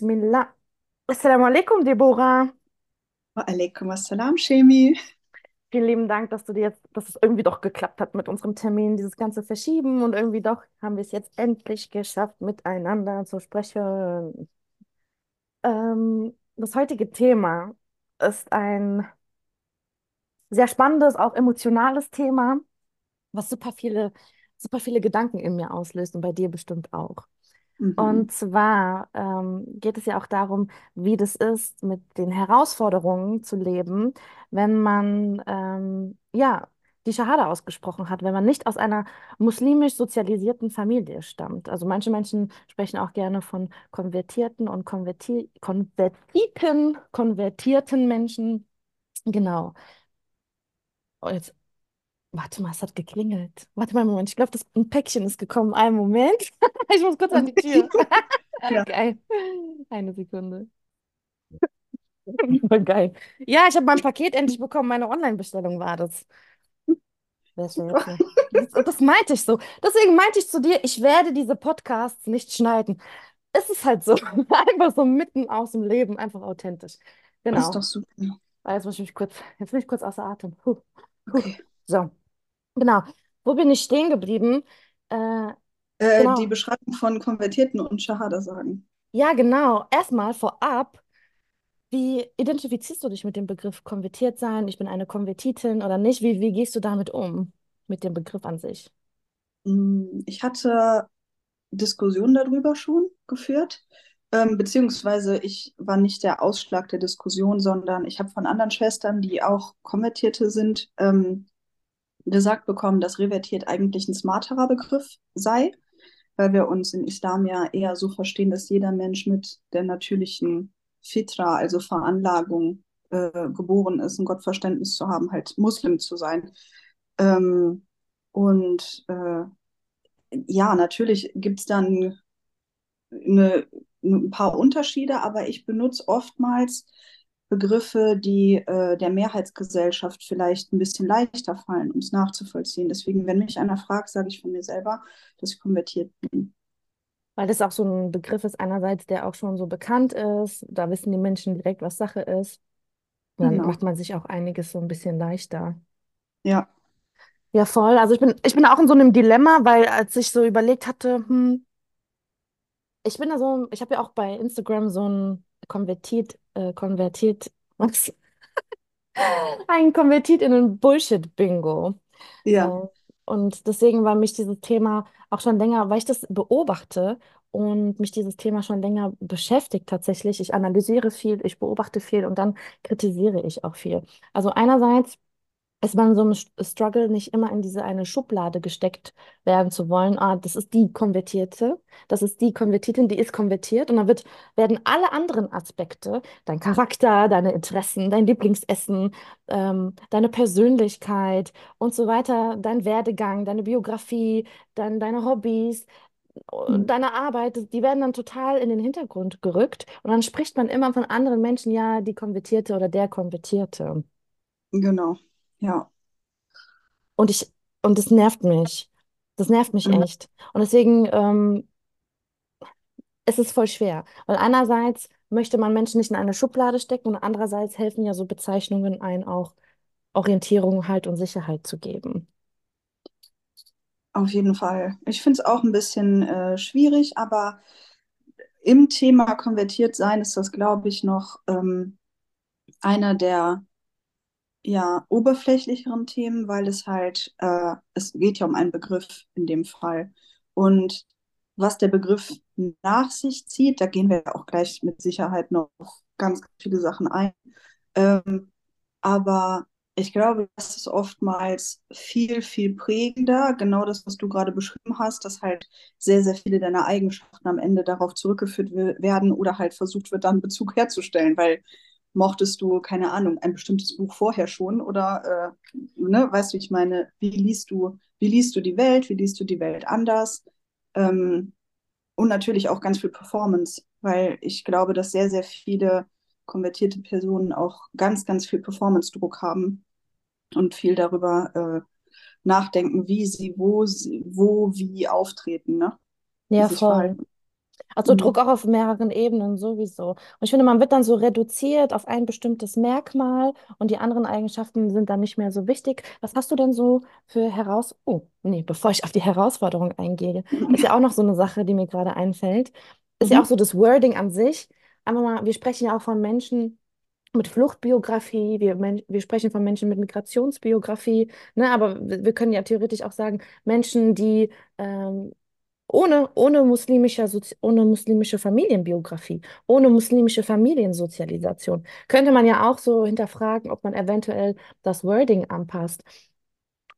Bismillah. Assalamu alaikum, Deborah. Wa alaikum assalam, Shemi. Vielen lieben Dank, dass du dir jetzt, dass es irgendwie doch geklappt hat mit unserem Termin, dieses ganze Verschieben und irgendwie doch haben wir es jetzt endlich geschafft, miteinander zu sprechen. Ähm, das heutige Thema ist ein sehr spannendes, auch emotionales Thema, was super viele, super viele Gedanken in mir auslöst und bei dir bestimmt auch. Und Mhm. zwar ähm, geht es ja auch darum, wie das ist, mit den Herausforderungen zu leben, wenn man ähm, ja die Schahada ausgesprochen hat, wenn man nicht aus einer muslimisch sozialisierten Familie stammt. Also manche Menschen sprechen auch gerne von konvertierten und konverti konvertiten, konvertierten Menschen. Genau. Und jetzt, warte mal, es hat geklingelt. Warte mal einen Moment, ich glaube, das ein Päckchen ist gekommen. Einen Moment. Ich muss kurz an die. Tür. Ja, Geil. Eine Sekunde. Geil. Ja, ich habe mein Paket endlich bekommen. Meine Online-Bestellung war das. Das, das meinte ich so. Deswegen meinte ich zu dir, ich werde diese Podcasts nicht schneiden. Es ist halt so. Einfach so mitten aus dem Leben, einfach authentisch. Das ist Genau. doch super. Jetzt muss ich mich kurz, jetzt bin ich kurz außer Atem. Puh, puh. Okay. So, genau. Wo bin ich stehen geblieben? Äh, Äh, die genau. Beschreibung von Konvertierten und Shahada sagen. Ja, genau. Erstmal vorab. Wie identifizierst du dich mit dem Begriff konvertiert sein? Ich bin eine Konvertitin oder nicht? Wie, wie gehst du damit um, mit dem Begriff an sich? Mm, Ich hatte Diskussionen darüber schon geführt, ähm, beziehungsweise ich war nicht der Ausschlag der Diskussion, sondern ich habe von anderen Schwestern, die auch Konvertierte sind, ähm, gesagt bekommen, dass revertiert eigentlich ein smarterer Begriff sei, weil wir uns im Islam ja eher so verstehen, dass jeder Mensch mit der natürlichen Fitra, also Veranlagung, äh, geboren ist, ein Gottverständnis zu haben, halt Muslim zu sein. Ähm, und äh, ja, natürlich gibt es dann eine, ein paar Unterschiede, aber ich benutze oftmals Begriffe, die äh, der Mehrheitsgesellschaft vielleicht ein bisschen leichter fallen, um es nachzuvollziehen. Deswegen, wenn mich einer fragt, sage ich von mir selber, dass ich konvertiert bin. Weil das auch so ein Begriff ist, einerseits, der auch schon so bekannt ist. Da wissen die Menschen direkt, was Sache ist. Und dann Genau. macht man sich auch einiges so ein bisschen leichter. Ja. Ja, voll. Also ich bin, ich bin auch in so einem Dilemma, weil als ich so überlegt hatte, hm, ich bin da so, ich habe ja auch bei Instagram so ein konvertiert, äh, konvertiert, was? Ein konvertiert in ein Bullshit-Bingo. Äh, Ja. und deswegen war mich dieses Thema auch schon länger, weil ich das beobachte und mich dieses Thema schon länger beschäftigt tatsächlich. Ich analysiere viel, ich beobachte viel und dann kritisiere ich auch viel. Also einerseits ist man so im St- Struggle, nicht immer in diese eine Schublade gesteckt werden zu wollen. Ah, das ist die Konvertierte, das ist die Konvertitin, die ist konvertiert. Und dann wird, werden alle anderen Aspekte, dein Charakter, deine Interessen, dein Lieblingsessen, ähm, deine Persönlichkeit und so weiter, dein Werdegang, deine Biografie, dann deine Hobbys, Mhm. deine Arbeit, die werden dann total in den Hintergrund gerückt. Und dann spricht man immer von anderen Menschen, ja, die Konvertierte oder der Konvertierte. Genau. Ja. Und ich, und das nervt mich. Das nervt mich Mhm. echt. Und deswegen ähm, ist es voll schwer. Weil einerseits möchte man Menschen nicht in eine Schublade stecken und andererseits helfen ja so Bezeichnungen ein, auch Orientierung, Halt und Sicherheit zu geben. Auf jeden Fall. Ich finde es auch ein bisschen äh, schwierig, aber im Thema konvertiert sein ist das, glaube ich, noch ähm, einer der ja, oberflächlicheren Themen, weil es halt, äh, es geht ja um einen Begriff in dem Fall. Und was der Begriff nach sich zieht, da gehen wir auch gleich mit Sicherheit noch ganz viele Sachen ein. Ähm, aber ich glaube, das ist oftmals viel, viel prägender. Genau das, was du gerade beschrieben hast, dass halt sehr, sehr viele deiner Eigenschaften am Ende darauf zurückgeführt werden oder halt versucht wird, dann Bezug herzustellen, weil mochtest du, keine Ahnung, ein bestimmtes Buch vorher schon oder, äh, ne, weißt du, ich meine, wie liest du, wie liest du die Welt, wie liest du die Welt anders? Ähm, und natürlich auch ganz viel Performance, weil ich glaube, dass sehr, sehr viele konvertierte Personen auch ganz, ganz viel Performance-Druck haben und viel darüber äh, nachdenken, wie sie wo, wo, wie auftreten, ne? Ja, voll. verhalten. Also Druck Mhm. auch auf mehreren Ebenen sowieso. Und ich finde, man wird dann so reduziert auf ein bestimmtes Merkmal und die anderen Eigenschaften sind dann nicht mehr so wichtig. Was hast du denn so für Heraus... Oh, nee, bevor ich auf die Herausforderung eingehe, ist ja auch noch so eine Sache, die mir gerade einfällt. Ist ja auch Mhm. so das Wording an sich. Aber mal, wir sprechen ja auch von Menschen mit Fluchtbiografie, wir, wir sprechen von Menschen mit Migrationsbiografie, ne? Aber wir, wir können ja theoretisch auch sagen, Menschen, die ähm, ohne, ohne muslimische, Sozi- ohne muslimische Familienbiografie, ohne muslimische Familiensozialisation, könnte man ja auch so hinterfragen, ob man eventuell das Wording anpasst.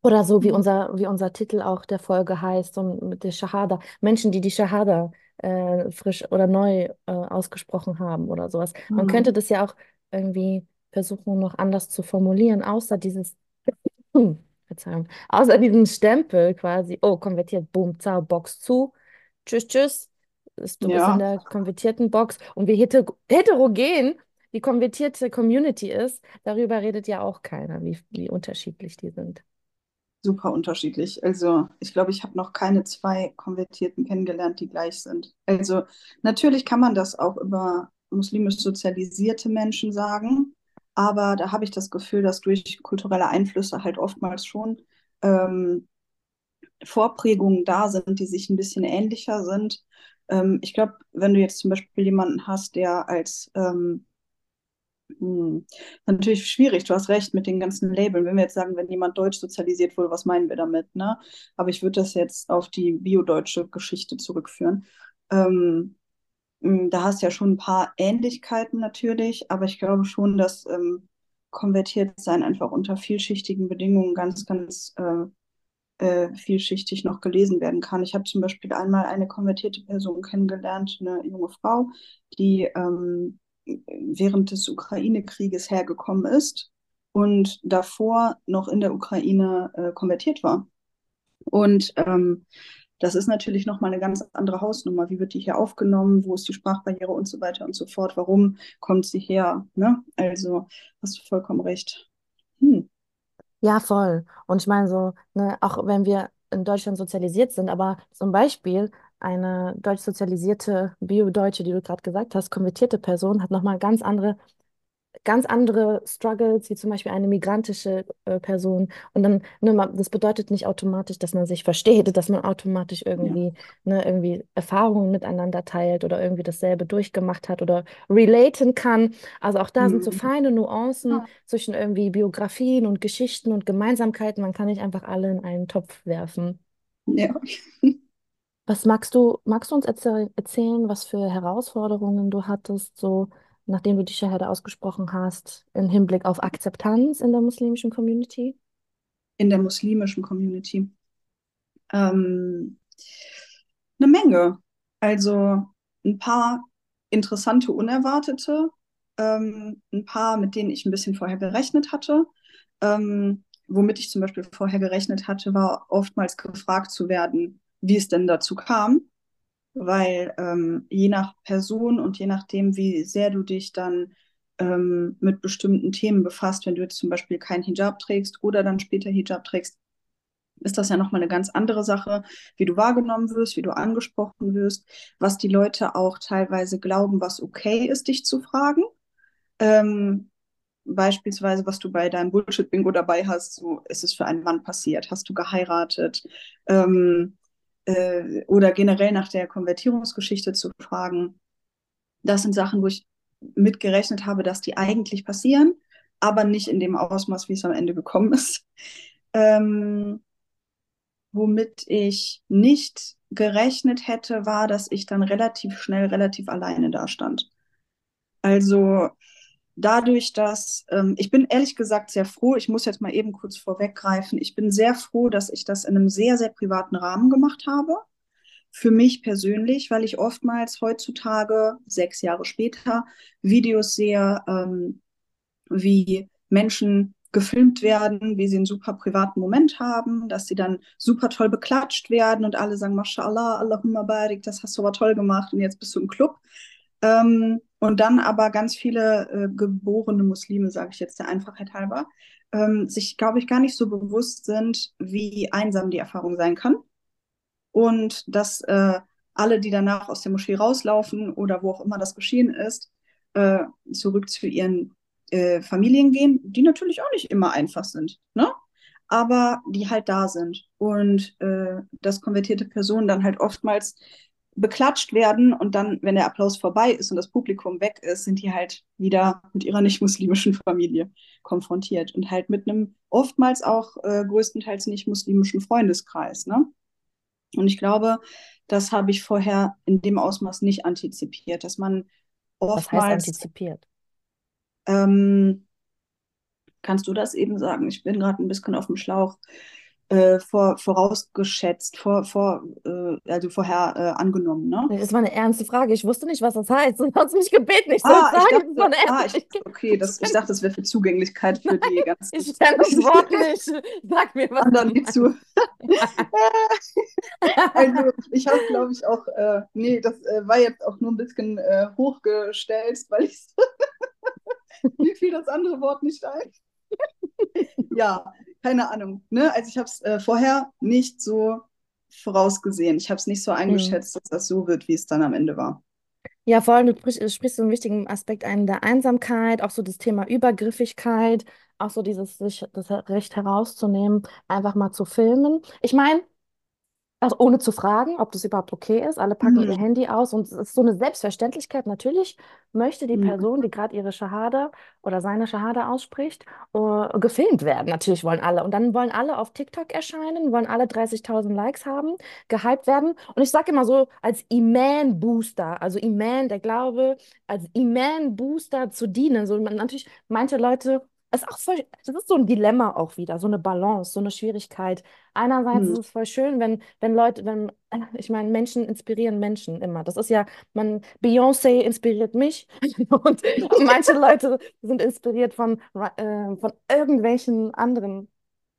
Oder so wie Mhm. unser, wie unser Titel auch der Folge heißt, so mit der Shahada. Menschen, die die Shahada äh, frisch oder neu äh, ausgesprochen haben oder sowas. Man könnte Mhm. das ja auch irgendwie versuchen, noch anders zu formulieren, außer dieses Verzeihung. Außer diesem Stempel quasi, oh, konvertiert, boom, zau, Box zu. Tschüss, tschüss. Du bist in Ja, der konvertierten Box. Und wie heter heterogen die konvertierte Community ist, darüber redet ja auch keiner, wie, wie unterschiedlich die sind. super unterschiedlich. Also ich glaube, ich habe noch keine zwei Konvertierten kennengelernt, die gleich sind. Also natürlich kann man das auch über muslimisch sozialisierte Menschen sagen, aber da habe ich das Gefühl, dass durch kulturelle Einflüsse halt oftmals schon ähm, Vorprägungen da sind, die sich ein bisschen ähnlicher sind. Ähm, ich glaube, wenn du jetzt zum Beispiel jemanden hast, der als ähm, hm. Natürlich schwierig, du hast recht mit den ganzen Labeln. Wenn wir jetzt sagen, wenn jemand deutsch sozialisiert wurde, was meinen wir damit, ne? Aber ich würde das jetzt auf die biodeutsche Geschichte zurückführen. Ähm, mh, da hast du ja schon ein paar Ähnlichkeiten natürlich, aber ich glaube schon, dass ähm, konvertiert sein einfach unter vielschichtigen Bedingungen ganz, ganz äh, äh, vielschichtig noch gelesen werden kann. Ich habe zum Beispiel einmal eine konvertierte Person kennengelernt, eine junge Frau, die ähm, während des Ukraine-Krieges hergekommen ist und davor noch in der Ukraine äh, konvertiert war. Und ähm, das ist natürlich nochmal eine ganz andere Hausnummer. Wie wird die hier aufgenommen? Wo ist die Sprachbarriere und so weiter und so fort? Warum kommt sie her? Ne? Also hast du vollkommen recht. Hm. Ja, voll. Und ich meine so, ne, auch wenn wir in Deutschland sozialisiert sind, aber zum Beispiel eine deutsch sozialisierte Bio-Deutsche, die du gerade gesagt hast, konvertierte Person hat nochmal ganz andere ganz andere Struggles, wie zum Beispiel eine migrantische äh, Person. Und dann, ne, man, das bedeutet nicht automatisch, dass man sich versteht, dass man automatisch Ja. irgendwie, ne, irgendwie Erfahrungen miteinander teilt oder irgendwie dasselbe durchgemacht hat oder relaten kann. Also auch da sind so Hm. feine Nuancen zwischen irgendwie Biografien und Geschichten und Gemeinsamkeiten. Man kann nicht einfach alle in einen Topf werfen. Ja. Was magst du, magst du uns erzähl erzählen, was für Herausforderungen du hattest, so nachdem du die Shahada ausgesprochen hast, im Hinblick auf Akzeptanz in der muslimischen Community? in der muslimischen Community? Ähm, eine Menge. Also ein paar interessante, unerwartete, ähm, ein paar, mit denen ich ein bisschen vorher gerechnet hatte. Ähm, womit ich zum Beispiel vorher gerechnet hatte, war oftmals gefragt zu werden, wie es denn dazu kam, weil ähm, je nach Person und je nachdem, wie sehr du dich dann ähm, mit bestimmten Themen befasst, wenn du jetzt zum Beispiel keinen Hijab trägst oder dann später Hijab trägst, ist das ja nochmal eine ganz andere Sache, wie du wahrgenommen wirst, wie du angesprochen wirst, was die Leute auch teilweise glauben, was okay ist, dich zu fragen. Ähm, beispielsweise, was du bei deinem Bullshit-Bingo dabei hast, so ist es für einen Mann passiert, hast du geheiratet ähm, äh, oder generell nach der Konvertierungsgeschichte zu fragen. Das sind Sachen, wo ich mitgerechnet habe, dass die eigentlich passieren, aber nicht in dem Ausmaß, wie es am Ende gekommen ist. Ähm, womit ich nicht gerechnet hätte, war, dass ich dann relativ schnell, relativ alleine dastand. Also dadurch, dass ähm, ich bin ehrlich gesagt sehr froh, ich muss jetzt mal eben kurz vorweggreifen, ich bin sehr froh, dass ich das in einem sehr, sehr privaten Rahmen gemacht habe. Für mich persönlich, weil ich oftmals heutzutage, sechs Jahre später, Videos sehe, ähm, wie Menschen gefilmt werden, wie sie einen super privaten Moment haben, dass sie dann super toll beklatscht werden und alle sagen, Mashallah, Allahumma barik, das hast du aber toll gemacht und jetzt bist du im Club. Ähm, und dann aber ganz viele äh, geborene Muslime, sage ich jetzt der Einfachheit halber, ähm, sich, glaube ich, gar nicht so bewusst sind, wie einsam die Erfahrung sein kann. Und dass äh, alle, die danach aus der Moschee rauslaufen oder wo auch immer das geschehen ist, äh, zurück zu ihren äh, Familien gehen, die natürlich auch nicht immer einfach sind, ne? aber die halt da sind. Und äh, dass konvertierte Personen dann halt oftmals beklatscht werden und dann, wenn der Applaus vorbei ist und das Publikum weg ist, sind die halt wieder mit ihrer nicht-muslimischen Familie konfrontiert und halt mit einem oftmals auch äh, größtenteils nicht-muslimischen Freundeskreis. Ne? Und ich glaube, das habe ich vorher in dem Ausmaß nicht antizipiert, dass man oftmals. Was heißt antizipiert? Ähm, kannst du das eben sagen? Ich bin gerade ein bisschen auf dem Schlauch äh, vor, vorausgeschätzt, vor, vor, äh, also vorher äh, angenommen. Ne? Das war eine ernste Frage. Ich wusste nicht, was das heißt. Du hast mich gebeten, ich soll ah, sagen. Ich dachte, das war eine ah, ich, okay, das, ich dachte, das wäre für Zugänglichkeit für die ganzen. ich kenne das Wort nicht. Sag mir was. Anderen nicht zu. also, ich habe, glaube ich, auch, äh, nee, das äh, war jetzt auch nur ein bisschen äh, hochgestellt, weil ich mir fiel das andere Wort nicht ein. ja, keine Ahnung. Ne? Also ich habe es äh, vorher nicht so vorausgesehen. Ich habe es nicht so eingeschätzt, mhm. dass das so wird, wie es dann am Ende war. Ja, vor allem, du sprichst, so einen wichtigen Aspekt ein, der Einsamkeit, auch so das Thema Übergriffigkeit, auch so dieses, sich das Recht herauszunehmen, einfach mal zu filmen. Ich meine, also ohne zu fragen, ob das überhaupt okay ist. Alle packen mhm. ihr Handy aus und es ist so eine Selbstverständlichkeit. Natürlich möchte die mhm. Person, die gerade ihre Shahada oder seine Shahada ausspricht, uh, gefilmt werden. Natürlich wollen alle. Und dann wollen alle auf TikTok erscheinen, wollen alle 30.000 Likes haben, gehypt werden. Und ich sage immer so, als Iman-Booster, also Iman, der Glaube, als Iman-Booster zu dienen. So, natürlich, manche Leute ist auch voll, das ist so ein Dilemma auch wieder, so eine Balance, so eine Schwierigkeit. Einerseits Hm. ist es voll schön, wenn, wenn Leute, wenn, ich meine, Menschen inspirieren Menschen immer. Das ist ja, man, Beyoncé inspiriert mich und manche Leute sind inspiriert von, äh, von irgendwelchen anderen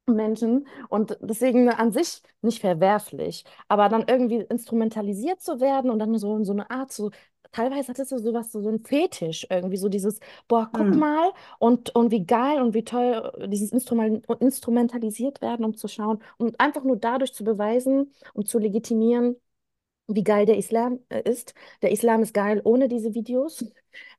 Menschen und deswegen an sich nicht verwerflich, aber dann irgendwie instrumentalisiert zu werden und dann so, so eine Art zu teilweise hattest du sowas, so, so ein Fetisch irgendwie, so dieses, boah, guck Hm. mal und, und wie geil und wie toll äh, dieses Instrument, instrumentalisiert werden, um zu schauen und einfach nur dadurch zu beweisen, um zu legitimieren, wie geil der Islam äh, ist. Der Islam ist geil ohne diese Videos.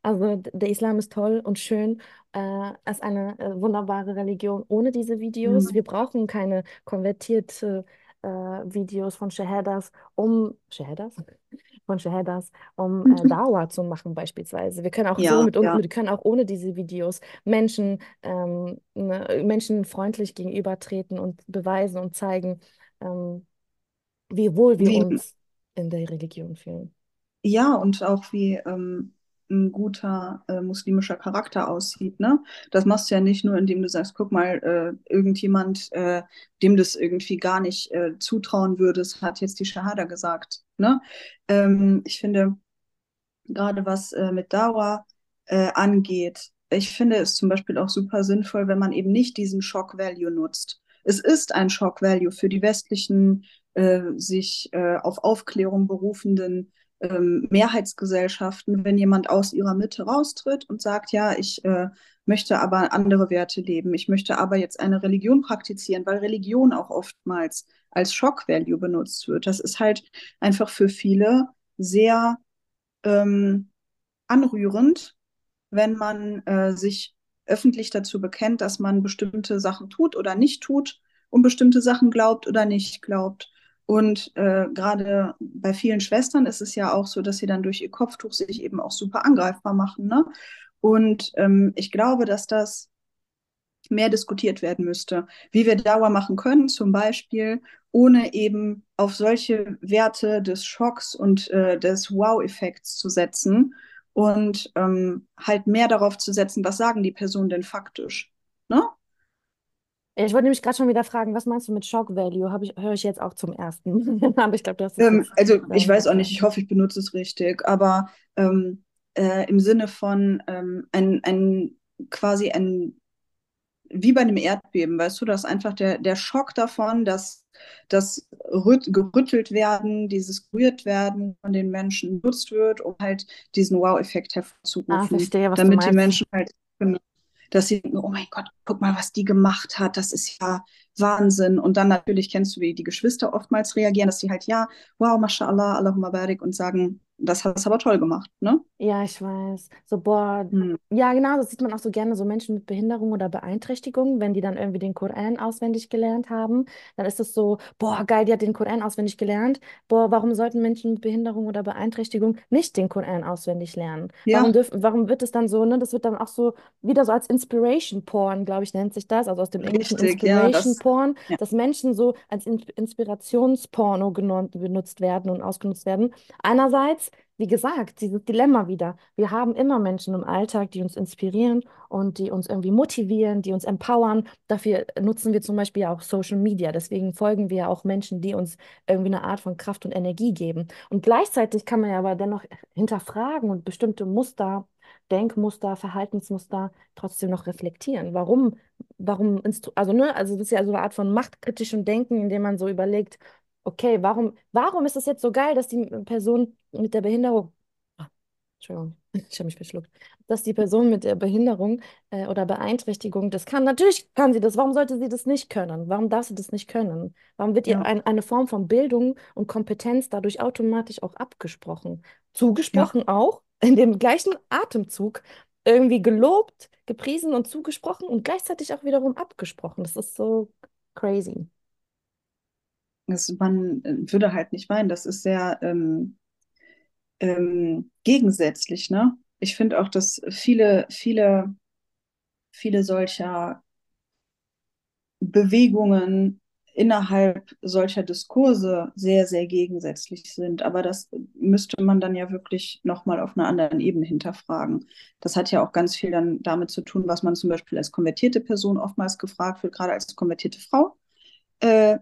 Also der Islam ist toll und schön. Äh, ist eine äh, wunderbare Religion ohne diese Videos. Hm. Wir brauchen keine konvertierte äh, Videos von Shahadas, um Shahadas? Von Shahadas, um äh, Dawa zu machen beispielsweise. Wir können auch so Ja, mit, un- ja. wir können auch ohne diese Videos Menschen, ähm, ne, Menschen freundlich gegenübertreten und beweisen und zeigen, ähm, wie wohl wir Wie, uns in der Religion fühlen. ja, und auch wie ähm, ein guter äh, muslimischer Charakter aussieht, ne? Das machst du ja nicht nur, indem du sagst, guck mal, äh, irgendjemand, äh, dem das irgendwie gar nicht äh, zutrauen würdest, hat jetzt die Shahada gesagt, ne? Ähm, ich finde, gerade was äh, mit Dauer äh, angeht. Ich finde es zum Beispiel auch super sinnvoll, wenn man eben nicht diesen Shock Value nutzt. Es ist ein Shock Value für die westlichen, sich auf Aufklärung berufenden ähm, Mehrheitsgesellschaften, wenn jemand aus ihrer Mitte raustritt und sagt, ja, ich äh, möchte aber andere Werte leben, ich möchte aber jetzt eine Religion praktizieren, weil Religion auch oftmals als Shock Value benutzt wird. Das ist halt einfach für viele sehr ähm, anrührend, wenn man äh, sich öffentlich dazu bekennt, dass man bestimmte Sachen tut oder nicht tut und bestimmte Sachen glaubt oder nicht glaubt. Und äh, gerade bei vielen Schwestern ist es ja auch so, dass sie dann durch ihr Kopftuch sich eben auch super angreifbar machen. Ne? Und ähm, ich glaube, dass das mehr diskutiert werden müsste, wie wir Dauer machen können, zum Beispiel, ohne eben auf solche Werte des Schocks und äh, des Wow-Effekts zu setzen und ähm, halt mehr darauf zu setzen, was sagen die Personen denn faktisch. Ich wollte nämlich gerade schon wieder fragen, was meinst du mit Shock Value? Habe ich, höre ich jetzt auch zum ersten. Aber ich glaube, du hast es Ähm, also ich weiß auch nicht, ich hoffe, ich benutze es richtig, aber ähm, äh, im Sinne von ähm, ein, ein quasi ein wie bei einem Erdbeben, weißt du, dass einfach der, der Schock davon, dass das rüt, gerüttelt werden, dieses gerührt werden von den Menschen genutzt wird, um halt diesen Wow-Effekt Ah, hervorzurufen, verstehe, was du damit die meinst. Menschen halt, genau. Dass sie denken, oh mein Gott, guck mal, was die gemacht hat, das ist ja Wahnsinn. Und dann natürlich kennst du, wie die Geschwister oftmals reagieren, dass sie halt, ja, wow, mashallah, Allahumma barik und sagen, das hast du aber toll gemacht, ne? Ja, ich weiß. So, boah, Hm. ja, genau, das sieht man auch so gerne, so Menschen mit Behinderung oder Beeinträchtigung, wenn die dann irgendwie den Koran auswendig gelernt haben, dann ist es so, boah, geil, die hat den Koran auswendig gelernt. Boah, warum sollten Menschen mit Behinderung oder Beeinträchtigung nicht den Koran auswendig lernen? Warum Ja, dürfen, warum wird es dann so, ne, das wird dann auch so, wieder so als Inspiration Porn, glaube ich, nennt sich das, also aus dem Englischen richtig, ja, Inspiration das, Porn, ja, dass Menschen so als In Inspirationsporno benutzt werden und ausgenutzt werden. Einerseits wie gesagt, dieses Dilemma wieder. Wir haben immer Menschen im Alltag, die uns inspirieren und die uns irgendwie motivieren, die uns empowern. Dafür nutzen wir zum Beispiel auch Social Media. Deswegen folgen wir auch Menschen, die uns irgendwie eine Art von Kraft und Energie geben. Und gleichzeitig kann man ja aber dennoch hinterfragen und bestimmte Muster, Denkmuster, Verhaltensmuster trotzdem noch reflektieren. Warum, warum, also, ne, also das ist ja so eine Art von machtkritischem Denken, indem man so überlegt, Okay, warum, warum ist es jetzt so geil, dass die Person mit der Behinderung, Ah, Entschuldigung, ich habe mich verschluckt, dass die Person mit der Behinderung äh, oder Beeinträchtigung das kann? Natürlich kann sie das. Warum sollte sie das nicht können? Warum darf sie das nicht können? Warum wird ihr ja, ein, eine Form von Bildung und Kompetenz dadurch automatisch auch abgesprochen? ja. Zugesprochen auch, in dem gleichen Atemzug irgendwie gelobt, gepriesen und zugesprochen und gleichzeitig auch wiederum abgesprochen. Das ist so crazy. Das, man äh, würde halt nicht meinen, das ist sehr ähm, ähm, gegensätzlich, ne? Ich finde auch, dass viele, viele, viele solcher Bewegungen innerhalb solcher Diskurse sehr, sehr gegensätzlich sind. Aber das müsste man dann ja wirklich nochmal auf einer anderen Ebene hinterfragen. Das hat ja auch ganz viel dann damit zu tun, was man zum Beispiel als konvertierte Person oftmals gefragt wird, gerade als konvertierte Frau. Äh,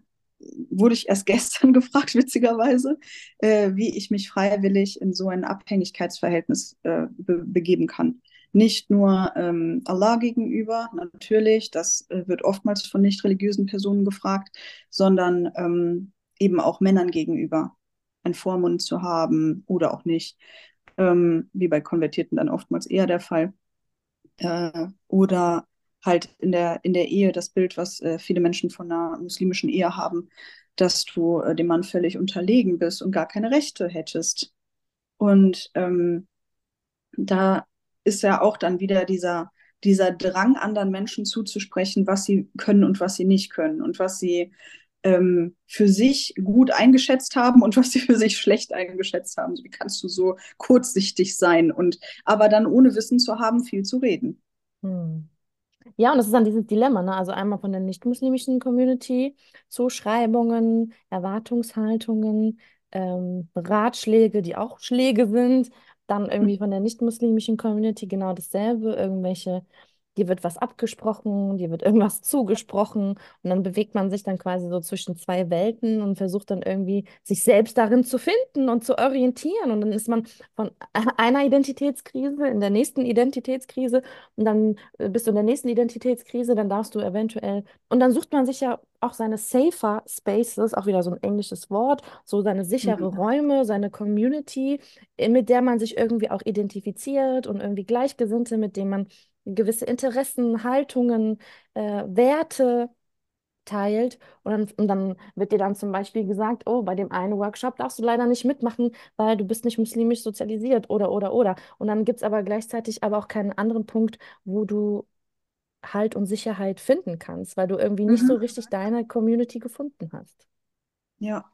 wurde ich erst gestern gefragt, witzigerweise, äh, wie ich mich freiwillig in so ein Abhängigkeitsverhältnis äh, be begeben kann. Nicht nur ähm, Allah gegenüber, natürlich, das äh, wird oftmals von nicht religiösen Personen gefragt, sondern ähm, eben auch Männern gegenüber, einen Vormund zu haben oder auch nicht, ähm, wie bei Konvertierten dann oftmals eher der Fall. Äh, oder halt in der, in der Ehe das Bild, was äh, viele Menschen von einer muslimischen Ehe haben, dass du äh, dem Mann völlig unterlegen bist und gar keine Rechte hättest. Und ähm, da ist ja auch dann wieder dieser, dieser Drang, anderen Menschen zuzusprechen, was sie können und was sie nicht können und was sie ähm, für sich gut eingeschätzt haben und was sie für sich schlecht eingeschätzt haben. Wie kannst du so kurzsichtig sein und aber dann ohne Wissen zu haben, viel zu reden? Hm. Ja, und das ist dann dieses Dilemma, ne? Also einmal von der nicht-muslimischen Community, Zuschreibungen, Erwartungshaltungen, ähm, Ratschläge, die auch Schläge sind. Dann irgendwie von der nicht-muslimischen Community genau dasselbe, irgendwelche, dir wird was abgesprochen, dir wird irgendwas zugesprochen und dann bewegt man sich dann quasi so zwischen zwei Welten und versucht dann irgendwie sich selbst darin zu finden und zu orientieren. Und dann ist man von einer Identitätskrise in der nächsten Identitätskrise und dann äh, bist du in der nächsten Identitätskrise, dann darfst du eventuell, und dann sucht man sich ja auch seine safer Spaces, auch wieder so ein englisches Wort, so seine sichere Mhm. Räume, seine Community, mit der man sich irgendwie auch identifiziert und irgendwie Gleichgesinnte, mit denen man gewisse Interessen, Haltungen, äh, Werte teilt. Und dann, und dann wird dir dann zum Beispiel gesagt, oh, bei dem einen Workshop darfst du leider nicht mitmachen, weil du bist nicht muslimisch sozialisiert oder, oder, oder. Und dann gibt es aber gleichzeitig aber auch keinen anderen Punkt, wo du Halt und Sicherheit finden kannst, weil du irgendwie nicht so Mhm. richtig deine Community gefunden hast. Ja,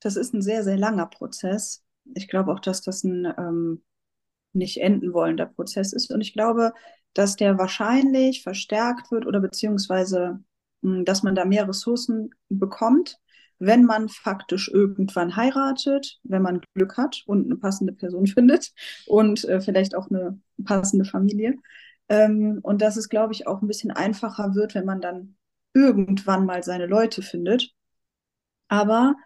das ist ein sehr, sehr langer Prozess. Ich glaube auch, dass das ein ähm, nicht enden wollender Prozess ist. Und ich glaube, dass der wahrscheinlich verstärkt wird oder beziehungsweise, mh, dass man da mehr Ressourcen bekommt, wenn man faktisch irgendwann heiratet, wenn man Glück hat und eine passende Person findet und äh, vielleicht auch eine passende Familie. Ähm, und dass es, glaube ich, auch ein bisschen einfacher wird, wenn man dann irgendwann mal seine Leute findet. Aber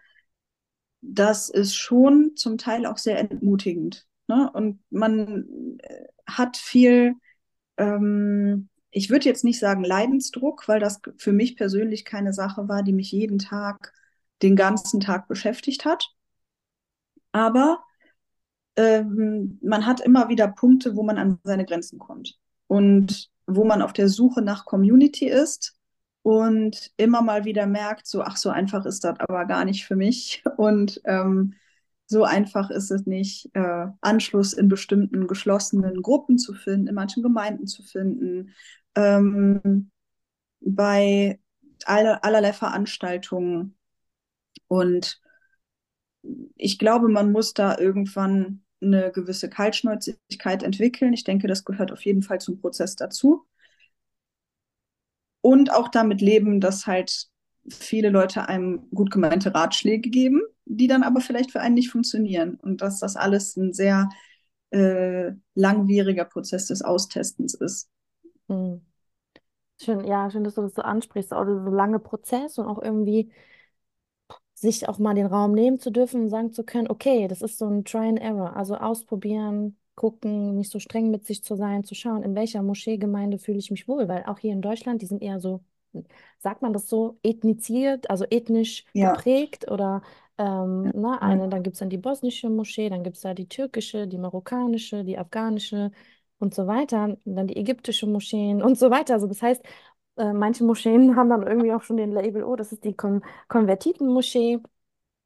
das ist schon zum Teil auch sehr entmutigend. Ne? Und man äh, hat viel, ähm, ich würde jetzt nicht sagen Leidensdruck, weil das für mich persönlich keine Sache war, die mich jeden Tag, den ganzen Tag beschäftigt hat. Aber ähm, man hat immer wieder Punkte, wo man an seine Grenzen kommt. Und wo man auf der Suche nach Community ist und immer mal wieder merkt, so, ach, so einfach ist das aber gar nicht für mich. Und ähm, so einfach ist es nicht, äh, Anschluss in bestimmten geschlossenen Gruppen zu finden, in manchen Gemeinden zu finden, ähm, bei aller, allerlei Veranstaltungen. Und ich glaube, man muss da irgendwann eine gewisse Kaltschnäuzigkeit entwickeln. Ich denke, das gehört auf jeden Fall zum Prozess dazu. Und auch damit leben, dass halt viele Leute einem gut gemeinte Ratschläge geben, die dann aber vielleicht für einen nicht funktionieren. Und dass das alles ein sehr äh, langwieriger Prozess des Austestens ist. Hm. Schön, ja, schön, dass du das so ansprichst, auch so lange Prozess und auch irgendwie sich auch mal den Raum nehmen zu dürfen und sagen zu können, okay, das ist so ein Try and Error, also ausprobieren, gucken, nicht so streng mit sich zu sein, zu schauen, in welcher Moscheegemeinde fühle ich mich wohl, weil auch hier in Deutschland, die sind eher so, sagt man das so, ethniziert, also ethnisch Ja, geprägt oder ähm, ja, eine, dann gibt es dann die bosnische Moschee, dann gibt es da die türkische, die marokkanische, die afghanische und so weiter, und dann die ägyptische Moscheen und so weiter. Also das heißt, äh, manche Moscheen haben dann irgendwie auch schon den Label, oh, das ist die Kon Konvertiten-Moschee.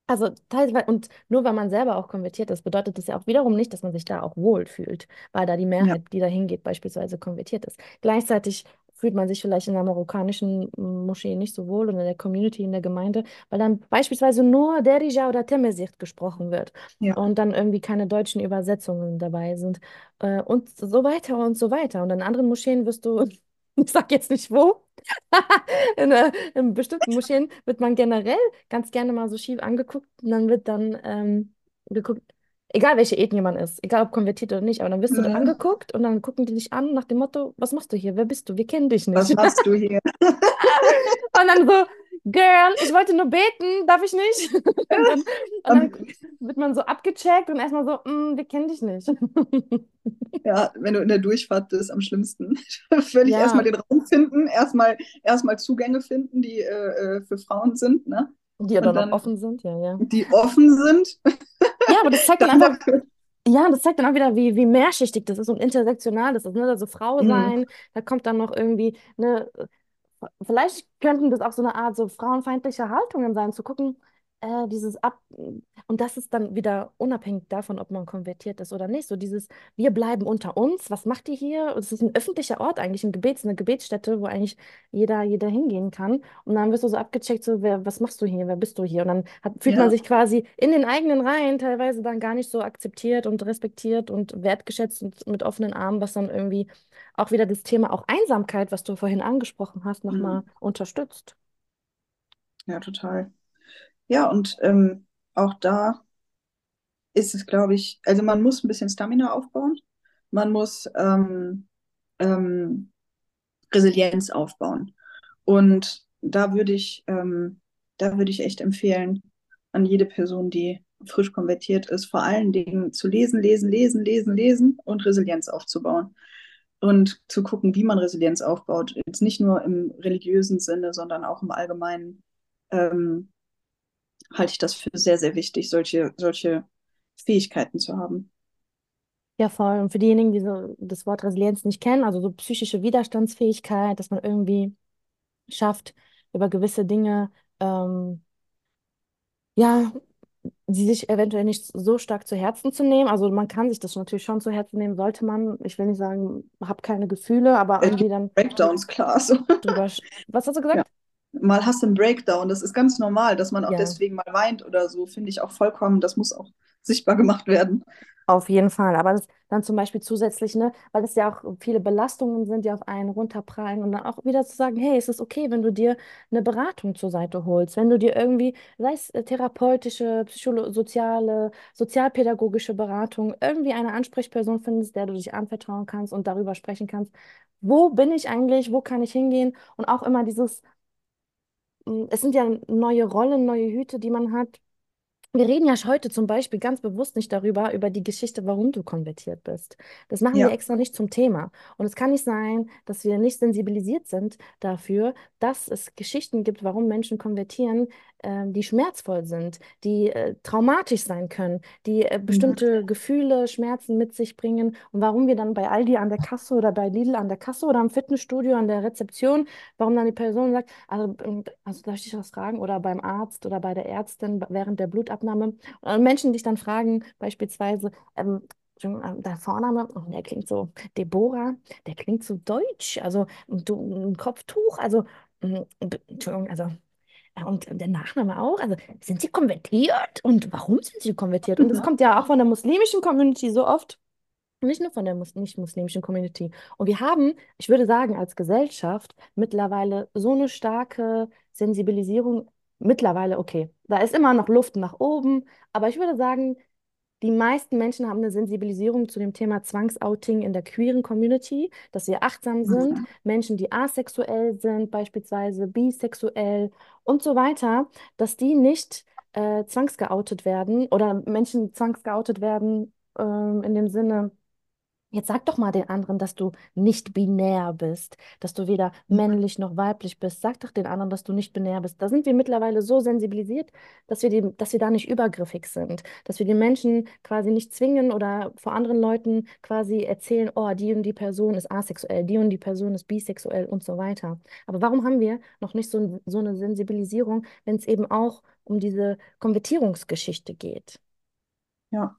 Also teilweise, und nur weil man selber auch konvertiert ist, bedeutet das ja auch wiederum nicht, dass man sich da auch wohl fühlt, weil da die ja, Mehrheit, die da hingeht, beispielsweise konvertiert ist. Gleichzeitig fühlt man sich vielleicht in der marokkanischen Moschee nicht so wohl oder in der Community, in der Gemeinde, weil dann beispielsweise nur Derija oder Temesirt gesprochen wird ja. und dann irgendwie keine deutschen Übersetzungen dabei sind äh, und so weiter und so weiter. Und in anderen Moscheen wirst du, ich sag jetzt nicht wo, in, äh, in bestimmten Moscheen wird man generell ganz gerne mal so schief angeguckt und dann wird dann ähm, geguckt, egal welche Ethnie man ist, egal ob konvertiert oder nicht, aber dann wirst du da Mhm. angeguckt und dann gucken die dich an nach dem Motto, was machst du hier? Wer bist du? Wir kennen dich nicht. Was machst du hier? Und dann so, Girl, ich wollte nur beten, darf ich nicht? Und dann, und dann wird man so abgecheckt und erstmal so, "Mm, wir kennen dich nicht. Ja, wenn du in der Durchfahrt bist, am schlimmsten. Völlig erstmal Ja, den Raum finden, erstmal erstmal Zugänge finden, die äh, äh, für Frauen sind, ne? Die ja dann dann offen sind, ja, ja. die offen sind, Ja, aber das zeigt dann einfach. Ja, das zeigt dann auch wieder, wie, wie mehrschichtig das ist und intersektional das ist. Ne? Also Frau Mhm. sein, da kommt dann noch irgendwie, ne, vielleicht könnten das auch so eine Art so frauenfeindliche Haltungen sein, zu gucken, äh, dieses Ab... Und das ist dann wieder unabhängig davon, ob man konvertiert ist oder nicht. So dieses, wir bleiben unter uns, was macht ihr hier? Es ist ein öffentlicher Ort eigentlich, ein Gebets, eine Gebetsstätte, wo eigentlich jeder, jeder hingehen kann. Und dann wirst du so abgecheckt, so, wer, was machst du hier, wer bist du hier? Und dann hat, fühlt man Ja, sich quasi in den eigenen Reihen teilweise dann gar nicht so akzeptiert und respektiert und wertgeschätzt und mit offenen Armen, was dann irgendwie auch wieder das Thema auch Einsamkeit, was du vorhin angesprochen hast, nochmal mhm. unterstützt. Ja, total. Ja, und ähm, auch da ist es, glaube ich, also man muss ein bisschen Stamina aufbauen. Man muss ähm, ähm, Resilienz aufbauen. Und da würde ich, ähm, da würde ich echt empfehlen, an jede Person, die frisch konvertiert ist, vor allen Dingen zu lesen, lesen, lesen, lesen, lesen und Resilienz aufzubauen. Und zu gucken, wie man Resilienz aufbaut. Jetzt nicht nur im religiösen Sinne, sondern auch im Allgemeinen ähm, halte ich das für sehr, sehr wichtig, solche, solche Fähigkeiten zu haben. Ja, voll. Und für diejenigen, die so das Wort Resilienz nicht kennen, also so psychische Widerstandsfähigkeit, dass man irgendwie schafft, über gewisse Dinge, ähm, ja, sie sich eventuell nicht so stark zu Herzen zu nehmen. Also man kann sich das natürlich schon zu Herzen nehmen, sollte man. Ich will nicht sagen, hab keine Gefühle, aber irgendwie dann Breakdowns, klar. So. drüber. sch- Was hast du Ja. Mal hast du einen Breakdown. Das ist ganz normal, dass man auch Ja. deswegen mal weint oder so, finde ich auch vollkommen. Das muss auch sichtbar gemacht werden. Auf jeden Fall, aber das dann zum Beispiel zusätzlich, ne, weil es ja auch viele Belastungen sind, die auf einen runterprallen und dann auch wieder zu sagen, hey, es ist okay, wenn du dir eine Beratung zur Seite holst, wenn du dir irgendwie, sei es äh, therapeutische, psychosoziale, sozialpädagogische Beratung, irgendwie eine Ansprechperson findest, der du dich anvertrauen kannst und darüber sprechen kannst, wo bin ich eigentlich, wo kann ich hingehen und auch immer dieses, es sind ja neue Rollen, neue Hüte, die man hat wir reden ja heute zum Beispiel ganz bewusst nicht darüber, über die Geschichte, warum du konvertiert bist. Das machen wir Ja, extra nicht zum Thema. Und es kann nicht sein, dass wir nicht sensibilisiert sind dafür, dass es Geschichten gibt, warum Menschen konvertieren, ähm, die schmerzvoll sind, die äh, traumatisch sein können, die äh, Mhm. bestimmte Gefühle, Schmerzen mit sich bringen. Und warum wir dann bei Aldi an der Kasse oder bei Lidl an der Kasse oder am Fitnessstudio an der Rezeption, warum dann die Person sagt, also, ähm, also darf ich dich was fragen? Oder beim Arzt oder bei der Ärztin während der Blutabnahme. Und Menschen dich dann fragen, beispielsweise, ähm, Entschuldigung, äh, dein Vorname, oh, der klingt so, Deborah, der klingt so deutsch, also du, ein Kopftuch, also, mm, Entschuldigung, also, äh, und der Nachname auch, also sind sie konvertiert? Und warum sind sie konvertiert? Und das kommt ja auch von der muslimischen Community so oft. Nicht nur von der mus nicht-muslimischen Community. Und wir haben, ich würde sagen, als Gesellschaft mittlerweile so eine starke Sensibilisierung. Mittlerweile, okay, da ist immer noch Luft nach oben, aber ich würde sagen, die meisten Menschen haben eine Sensibilisierung zu dem Thema Zwangsouting in der queeren Community, dass wir achtsam sind, Mhm. Menschen, die asexuell sind, beispielsweise bisexuell und so weiter, dass die nicht äh, zwangsgeoutet werden oder Menschen zwangsgeoutet werden ähm, in dem Sinne, Jetzt sag doch mal den anderen, dass du nicht binär bist, dass du weder männlich noch weiblich bist. Sag doch den anderen, dass du nicht binär bist. Da sind wir mittlerweile so sensibilisiert, dass wir, die, dass wir da nicht übergriffig sind, dass wir den Menschen quasi nicht zwingen oder vor anderen Leuten quasi erzählen, oh, die und die Person ist asexuell, die und die Person ist bisexuell und so weiter. Aber warum haben wir noch nicht so, so eine Sensibilisierung, wenn es eben auch um diese Konvertierungsgeschichte geht? Ja.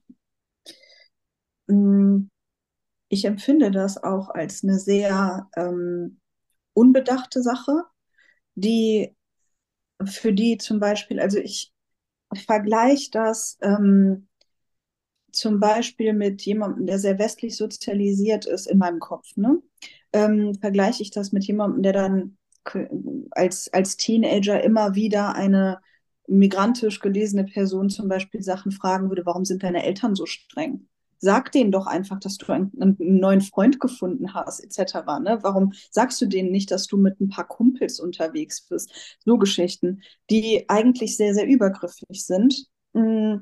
Mm, Ich empfinde das auch als eine sehr ähm, unbedachte Sache, die für die zum Beispiel, also ich vergleiche das ähm, zum Beispiel mit jemandem, der sehr westlich sozialisiert ist in meinem Kopf, ne? Ähm, vergleiche ich das mit jemandem, der dann als, als Teenager immer wieder eine migrantisch gelesene Person zum Beispiel Sachen fragen würde, warum sind deine Eltern so streng? Sag denen doch einfach, dass du einen, einen neuen Freund gefunden hast, etc. Ne? Warum sagst du denen nicht, dass du mit ein paar Kumpels unterwegs bist? So Geschichten, die eigentlich sehr, sehr übergriffig sind. Mm,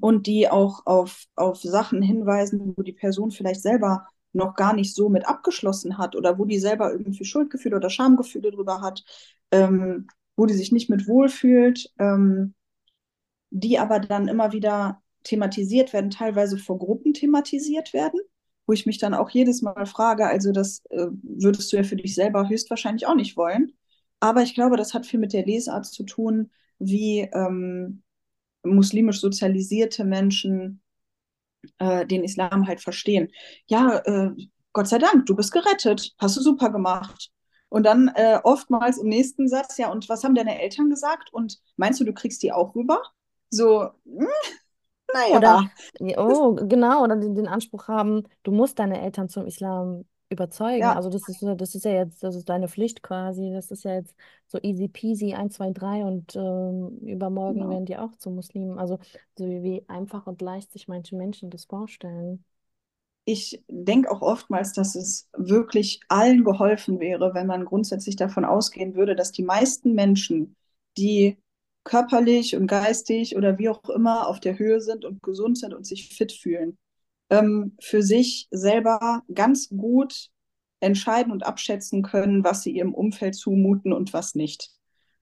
und die auch auf, auf Sachen hinweisen, wo die Person vielleicht selber noch gar nicht so mit abgeschlossen hat oder wo die selber irgendwie Schuldgefühle oder Schamgefühle drüber hat, ähm, wo die sich nicht mit wohlfühlt, ähm, die aber dann immer wieder thematisiert werden, teilweise vor Gruppen thematisiert werden, wo ich mich dann auch jedes Mal frage, also das äh, würdest du ja für dich selber höchstwahrscheinlich auch nicht wollen. Aber ich glaube, das hat viel mit der Lesart zu tun, wie ähm, muslimisch sozialisierte Menschen äh, den Islam halt verstehen. Ja, äh, Gott sei Dank, du bist gerettet, hast du super gemacht. Und dann äh, oftmals im nächsten Satz, ja, und was haben deine Eltern gesagt? Und meinst du, du kriegst die auch rüber? So, hm, Oder, naja, oh, genau, oder den, den Anspruch haben, du musst deine Eltern zum Islam überzeugen. ja, Also das ist, das ist ja jetzt, das ist deine Pflicht quasi. Das ist ja jetzt so easy peasy, eins 2 3 und ähm, übermorgen genau. werden die auch zu Muslimen. Also so wie, wie einfach und leicht sich manche Menschen das vorstellen. ich denke auch oftmals, dass es wirklich allen geholfen wäre, wenn man grundsätzlich davon ausgehen würde, dass die meisten Menschen, die körperlich und geistig oder wie auch immer auf der Höhe sind und gesund sind und sich fit fühlen, ähm, für sich selber ganz gut entscheiden und abschätzen können, was sie ihrem Umfeld zumuten und was nicht.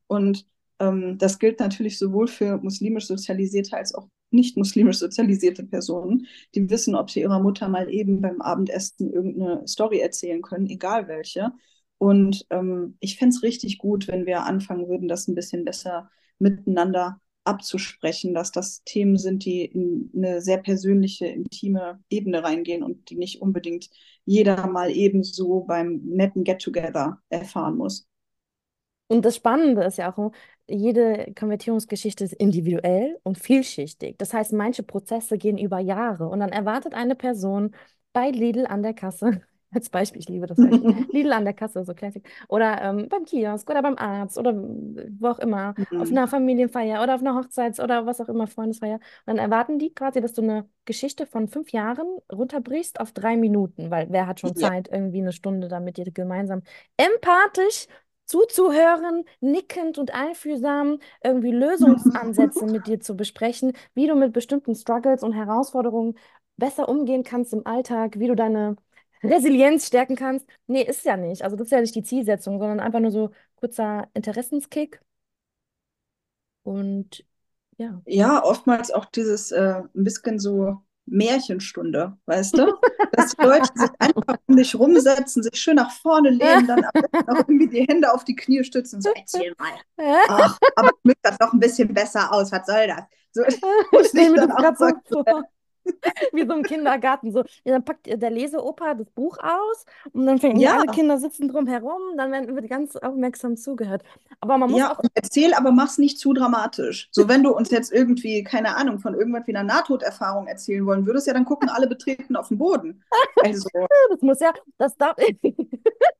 Und ähm, das gilt natürlich sowohl für muslimisch sozialisierte als auch nicht muslimisch sozialisierte Personen, die wissen, ob sie ihrer Mutter mal eben beim Abendessen irgendeine Story erzählen können, egal welche. Und ähm, ich fände es richtig gut, wenn wir anfangen würden, das ein bisschen besser miteinander abzusprechen, dass das Themen sind, die in eine sehr persönliche, intime Ebene reingehen und die nicht unbedingt jeder mal ebenso beim netten Get-Together erfahren muss. Und das Spannende ist ja auch, jede Konvertierungsgeschichte ist individuell und vielschichtig. Das heißt, manche Prozesse gehen über Jahre und dann erwartet eine Person bei Lidl an der Kasse, als Beispiel, ich liebe das Beispiel, Lidl an der Kasse, so Classic, oder ähm, beim Kiosk oder beim Arzt oder wo auch immer, auf einer Familienfeier oder auf einer Hochzeits- oder was auch immer, Freundesfeier. Und dann erwarten die quasi, dass du eine Geschichte von fünf Jahren runterbrichst auf drei Minuten, weil wer hat schon ja, Zeit, irgendwie eine Stunde damit dir gemeinsam empathisch zuzuhören, nickend und einfühlsam irgendwie Lösungsansätze mit dir zu besprechen, wie du mit bestimmten Struggles und Herausforderungen besser umgehen kannst im Alltag, wie du deine Resilienz stärken kannst. Nee, ist ja nicht. Also das ist ja nicht die Zielsetzung, sondern einfach nur so kurzer Interessenskick. Und ja. Ja, oftmals auch dieses äh, ein bisschen so Märchenstunde, weißt du? Dass die Leute sich einfach um dich rumsetzen, sich schön nach vorne lehnen, dann auch irgendwie die Hände auf die Knie stützen und so, erzähl mal. Ach, aber ich möchte das doch ein bisschen besser aus, was soll das? So, ich stelle mir das gerade so vor. Wie so im Kindergarten. So. Ja, dann packt der Leseoper das Buch aus und dann fängt ja. alle Kinder sitzen drum herum, dann werden wird ganz aufmerksam zugehört. Aber man muss ja, auch. erzähl, aber mach's nicht zu dramatisch. So, wenn du uns jetzt irgendwie, keine Ahnung, von irgendwas wie einer Nahtoderfahrung erzählen wollen würdest, ja, dann gucken alle Betreten auf den Boden. Also. das muss ja, das darf.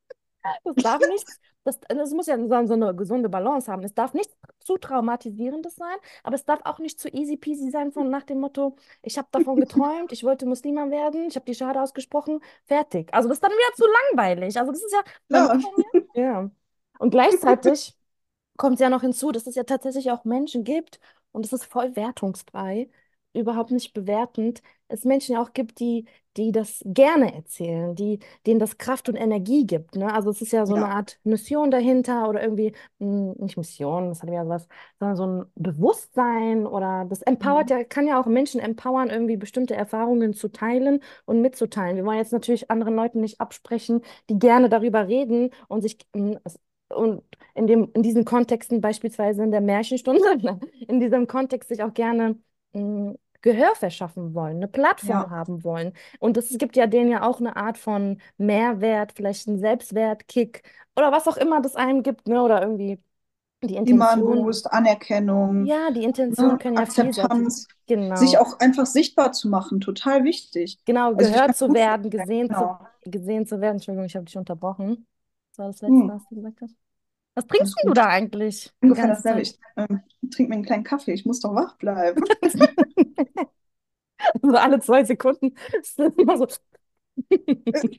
das darf nicht das, das muss ja so, eine gesunde Balance haben. Es darf nicht zu traumatisierendes sein, aber es darf auch nicht zu easy peasy sein, von nach dem Motto, ich habe davon geträumt, ich wollte Muslima werden, ich habe die Schade ausgesprochen, fertig. Also das ist dann wieder zu langweilig. Also das ist ja. Ja. ja. Und gleichzeitig kommt es ja noch hinzu, dass es ja tatsächlich auch Menschen gibt, und es ist voll wertungsfrei, überhaupt nicht bewertend, es Menschen ja auch gibt, die, die das gerne erzählen, die, denen das Kraft und Energie gibt. Ne? Also es ist ja so Ja. eine Art Mission dahinter oder irgendwie, mh, nicht Mission, das hat ja was, sondern so ein Bewusstsein oder das empowert Mhm. ja, kann ja auch Menschen empowern, irgendwie bestimmte Erfahrungen zu teilen und mitzuteilen. Wir wollen jetzt natürlich anderen Leuten nicht absprechen, die gerne darüber reden und sich mh, es- und in dem, in diesen Kontexten, beispielsweise in der Märchenstunde, ne, in diesem Kontext sich auch gerne mh, Gehör verschaffen wollen, eine Plattform Ja. haben wollen. Und es gibt ja denen ja auch eine Art von Mehrwert, vielleicht einen Selbstwertkick oder was auch immer das einem gibt, ne? Oder irgendwie die Intention. Boost, Anerkennung, Ja, die ne? Intentionen können ja. Akzeptanz, sich Genau. auch einfach sichtbar zu machen, total wichtig. Genau, Also gehört zu werden, gesehen zu, genau. gesehen zu werden. Entschuldigung, ich habe dich unterbrochen. Das war das Letzte, Hm, was du gesagt hast. Was trinkst du da eigentlich dasselbe. Zeit? Ich ähm, trinke mir einen kleinen Kaffee. Ich muss doch wach bleiben. So alle zwei Sekunden. Das ist immer so.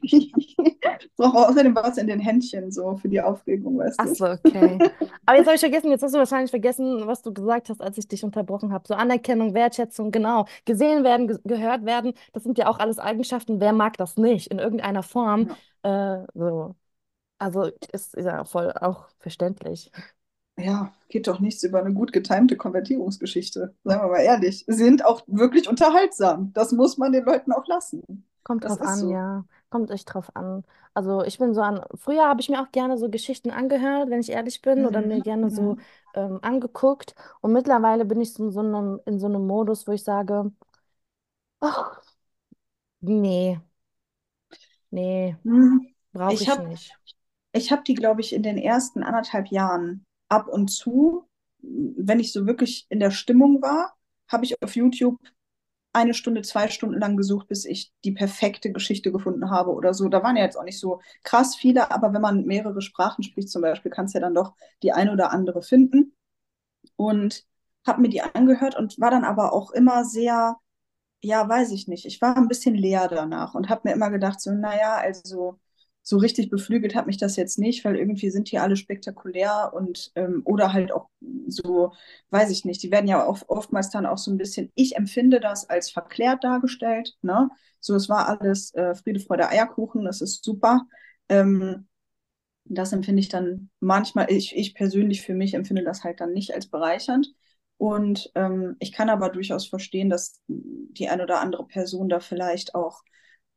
Ich brauche außerdem was in den Händchen, so für die Aufregung, weißt du? so, okay. Aber jetzt habe ich vergessen, jetzt hast du wahrscheinlich vergessen, was du gesagt hast, als ich dich unterbrochen habe. So Anerkennung, Wertschätzung, genau. Gesehen werden, ge gehört werden, das sind ja auch alles Eigenschaften. Wer mag das nicht in irgendeiner Form? Ja. Äh, so. Also ist ja voll auch verständlich. Ja, geht doch nichts über eine gut getimte Konvertierungsgeschichte. Seien wir mal ehrlich. Sind auch wirklich unterhaltsam. Das muss man den Leuten auch lassen. Kommt Das drauf ist an, so. ja. Kommt echt drauf an. Also ich bin so an, früher habe ich mir auch gerne so Geschichten angehört, wenn ich ehrlich bin, oder mir Mhm. gerne so Mhm. ähm, angeguckt. Und mittlerweile bin ich so in so einem, in so einem Modus, wo ich sage, ach, nee, nee, Hm. brauche Ich ich habe nicht. Ich hab die, glaube ich, in den ersten anderthalb Jahren ab und zu, wenn ich so wirklich in der Stimmung war, habe ich auf YouTube eine Stunde, zwei Stunden lang gesucht, bis ich die perfekte Geschichte gefunden habe oder so. Da waren ja jetzt auch nicht so krass viele, aber wenn man mehrere Sprachen spricht zum Beispiel, kannst du ja dann doch die eine oder andere finden. Und habe mir die angehört und war dann aber auch immer sehr, ja, weiß ich nicht. Ich war ein bisschen leer danach und habe mir immer gedacht, so, naja, also so richtig beflügelt hat mich das jetzt nicht, weil irgendwie sind die alle spektakulär und ähm, oder halt auch so, weiß ich nicht, die werden ja oft, oftmals dann auch so ein bisschen, ich empfinde das als verklärt dargestellt, ne? So, es war alles äh, Friede, Freude, Eierkuchen, das ist super. Ähm, das empfinde ich dann manchmal, ich, ich persönlich für mich empfinde das halt dann nicht als bereichernd. Und ähm, ich kann aber durchaus verstehen, dass die eine oder andere Person da vielleicht auch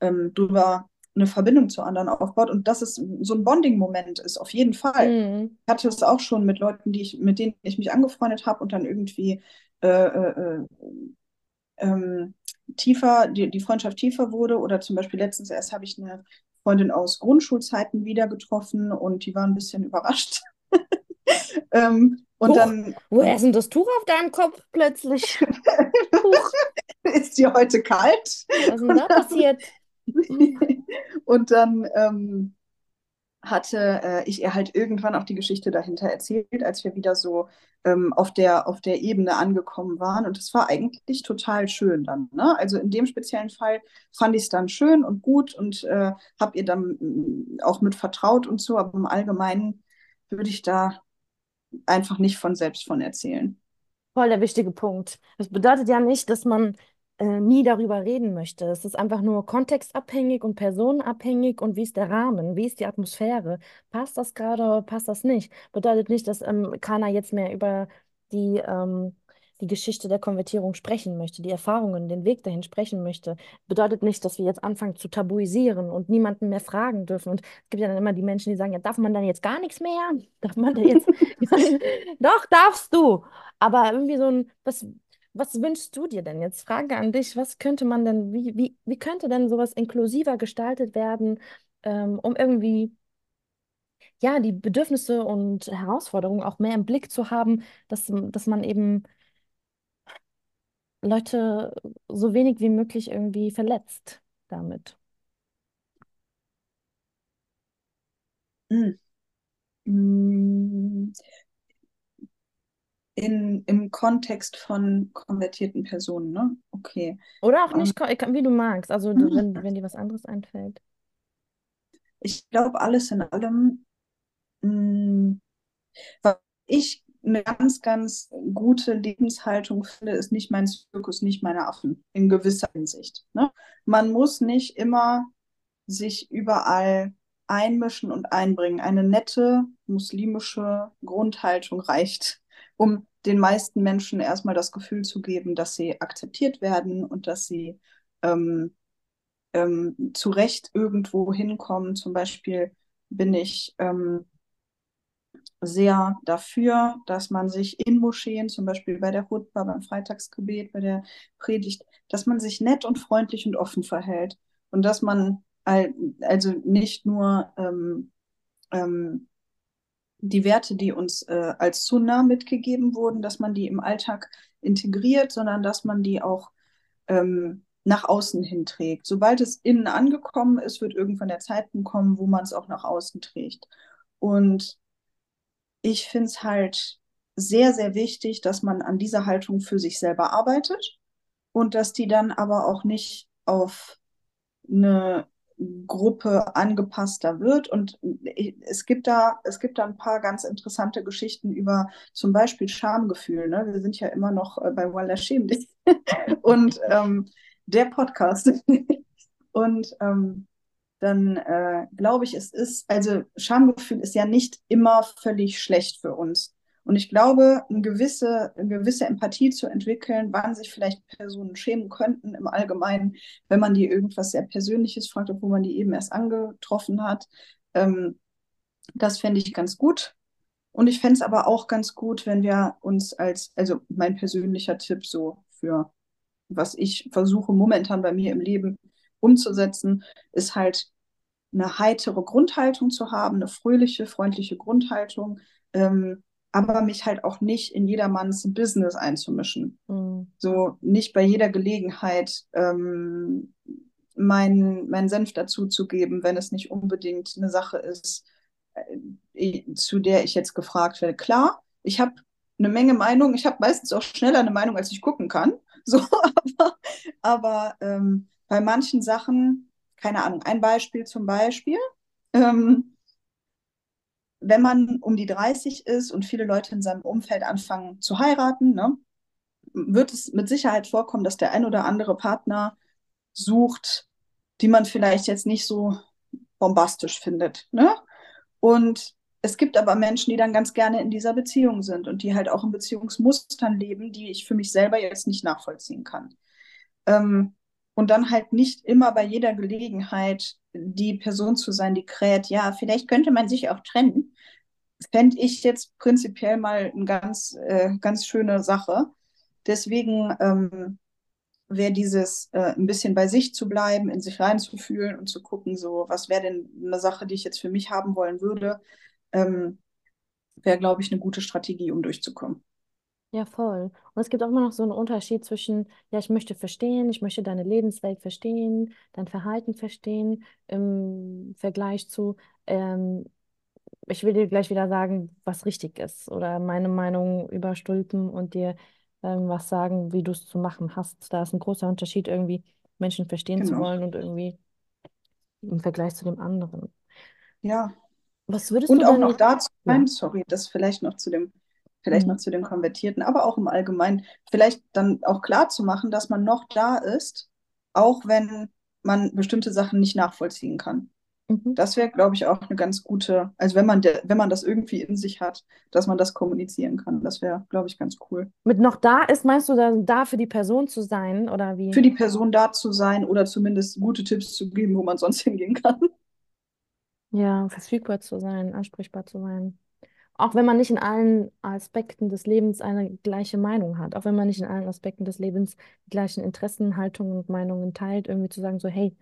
ähm, drüber eine Verbindung zu anderen aufbaut und dass es so ein Bonding-Moment ist, auf jeden Fall. Mhm. Ich hatte es auch schon mit Leuten, die ich, mit denen ich mich angefreundet habe und dann irgendwie äh, äh, ähm, tiefer, die, die Freundschaft tiefer wurde. Oder zum Beispiel letztens erst habe ich eine Freundin aus Grundschulzeiten wieder getroffen und die war ein bisschen überrascht. ähm, und Huch, dann woher ist denn das Tuch auf deinem Kopf plötzlich? Ist sie heute kalt. was ist denn da passiert? Und dann ähm, hatte äh, ich ihr halt irgendwann auch die Geschichte dahinter erzählt, als wir wieder so ähm, auf der, auf der Ebene angekommen waren. Und es war eigentlich total schön dann. Ne? Also in dem speziellen Fall fand ich es dann schön und gut und äh, habe ihr dann mm, auch mit vertraut und so, aber im Allgemeinen würde ich da einfach nicht von selbst von erzählen. Voll der wichtige Punkt. Das bedeutet ja nicht, dass man äh, nie darüber reden möchte. Es ist einfach nur kontextabhängig und personenabhängig und wie ist der Rahmen, wie ist die Atmosphäre. Passt das gerade oder passt das nicht? Bedeutet nicht, dass ähm, keiner jetzt mehr über die, ähm, die Geschichte der Konvertierung sprechen möchte, die Erfahrungen, den Weg dahin sprechen möchte. Bedeutet nicht, dass wir jetzt anfangen zu tabuisieren und niemanden mehr fragen dürfen. Und es gibt ja dann immer die Menschen, die sagen, ja, darf man dann jetzt gar nichts mehr? Darf man da jetzt... Doch, darfst du. Aber irgendwie so ein, was, was wünschst du dir denn jetzt? Frage an dich, was könnte man denn, wie, wie, wie könnte denn sowas inklusiver gestaltet werden, ähm, um irgendwie, ja, die Bedürfnisse und Herausforderungen auch mehr im Blick zu haben, dass, dass man eben Leute so wenig wie möglich irgendwie verletzt damit. Mm. Mm. In, Im Kontext von konvertierten Personen, ne? Okay. Oder auch Ähm, nicht, ko- wie du magst, also du- wenn, wenn dir was anderes einfällt. ich glaube, alles in allem, mm, was ich eine ganz, ganz gute Lebenshaltung finde, ist nicht mein Zirkus, nicht meine Affen, in gewisser Hinsicht. Ne? Man muss nicht immer sich überall einmischen und einbringen. Eine nette muslimische Grundhaltung reicht, um den meisten Menschen erstmal das Gefühl zu geben, dass sie akzeptiert werden und dass sie ähm, ähm, zu Recht irgendwo hinkommen. Zum Beispiel bin ich ähm, sehr dafür, dass man sich in Moscheen, zum Beispiel bei der Hutba, beim Freitagsgebet, bei der Predigt, dass man sich nett und freundlich und offen verhält und dass man al- also nicht nur ähm, ähm, die Werte, die uns äh, als Sunna mitgegeben wurden, dass man die im Alltag integriert, sondern dass man die auch ähm, nach außen hin trägt. Sobald es innen angekommen ist, wird irgendwann der Zeitpunkt kommen, wo man es auch nach außen trägt. Und ich finde es halt sehr, sehr wichtig, dass man an dieser Haltung für sich selber arbeitet und dass die dann aber auch nicht auf eine Gruppe angepasster wird. Und es gibt da, es gibt da ein paar ganz interessante Geschichten über zum Beispiel Schamgefühl. Ne? Wir sind ja immer noch äh, bei Walla Schäm dich. Und ähm, der Podcast. Und ähm, dann äh, glaube ich, es ist, also Schamgefühl ist ja nicht immer völlig schlecht für uns. Und ich glaube, eine gewisse, eine gewisse Empathie zu entwickeln, wann sich vielleicht Personen schämen könnten im Allgemeinen, wenn man die irgendwas sehr Persönliches fragt, obwohl man die eben erst angetroffen hat, ähm, das fände ich ganz gut. Und ich fände es aber auch ganz gut, wenn wir uns als, also mein persönlicher Tipp so für was ich versuche momentan bei mir im Leben umzusetzen, ist halt eine heitere Grundhaltung zu haben, eine fröhliche, freundliche Grundhaltung, ähm, aber mich halt auch nicht in jedermanns Business einzumischen. Mhm. So nicht bei jeder Gelegenheit ähm, meinen mein Senf dazuzugeben, wenn es nicht unbedingt eine Sache ist, äh, zu der ich jetzt gefragt werde. Klar, ich habe eine Menge Meinung, ich habe meistens auch schneller eine Meinung, als ich gucken kann. So, aber, aber ähm, bei manchen Sachen, keine Ahnung, ein Beispiel zum Beispiel, ähm, wenn man um die 30 ist und viele Leute in seinem Umfeld anfangen zu heiraten, ne, wird es mit Sicherheit vorkommen, dass der ein oder andere Partner sucht, die man vielleicht jetzt nicht so bombastisch findet. Ne? Und es gibt aber Menschen, die dann ganz gerne in dieser Beziehung sind und die halt auch in Beziehungsmustern leben, die ich für mich selber jetzt nicht nachvollziehen kann. Ähm, und dann halt nicht immer bei jeder Gelegenheit die Person zu sein, die kräht, ja, vielleicht könnte man sich auch trennen, fände ich jetzt prinzipiell mal eine ganz, äh, ganz schöne Sache. Deswegen ähm, wäre dieses äh, ein bisschen bei sich zu bleiben, in sich reinzufühlen und zu gucken, so, was wäre denn eine Sache, die ich jetzt für mich haben wollen würde, ähm, wäre, glaube ich, eine gute Strategie, um durchzukommen. Ja, voll. Und es gibt auch immer noch so einen Unterschied zwischen, ja, ich möchte verstehen, ich möchte deine Lebenswelt verstehen, dein Verhalten verstehen, im Vergleich zu, ähm, ich will dir gleich wieder sagen, was richtig ist oder meine Meinung überstülpen und dir ähm, was sagen, wie du es zu machen hast. Da ist ein großer Unterschied, irgendwie Menschen verstehen zu Genau. wollen und irgendwie im Vergleich zu dem anderen. Ja. Was würdest Und du auch denn noch jetzt? dazu Ja. Nein, sorry, das vielleicht noch zu dem, vielleicht noch Mhm. zu dem Konvertierten, aber auch im Allgemeinen, vielleicht dann auch klar zu machen, dass man noch da ist, auch wenn man bestimmte Sachen nicht nachvollziehen kann. Mhm. Das wäre, glaube ich, auch eine ganz gute, also wenn man, wenn man das irgendwie in sich hat, dass man das kommunizieren kann. Das wäre, glaube ich, ganz cool. Mit noch da ist, meinst du dann da für die Person zu sein oder wie? Für die Person da zu sein oder zumindest gute Tipps zu geben, wo man sonst hingehen kann. Ja, verfügbar zu sein, ansprechbar zu sein. Auch wenn man nicht in allen Aspekten des Lebens eine gleiche Meinung hat, auch wenn man nicht in allen Aspekten des Lebens die gleichen Interessen, Haltungen und Meinungen teilt, irgendwie zu sagen, so, hey,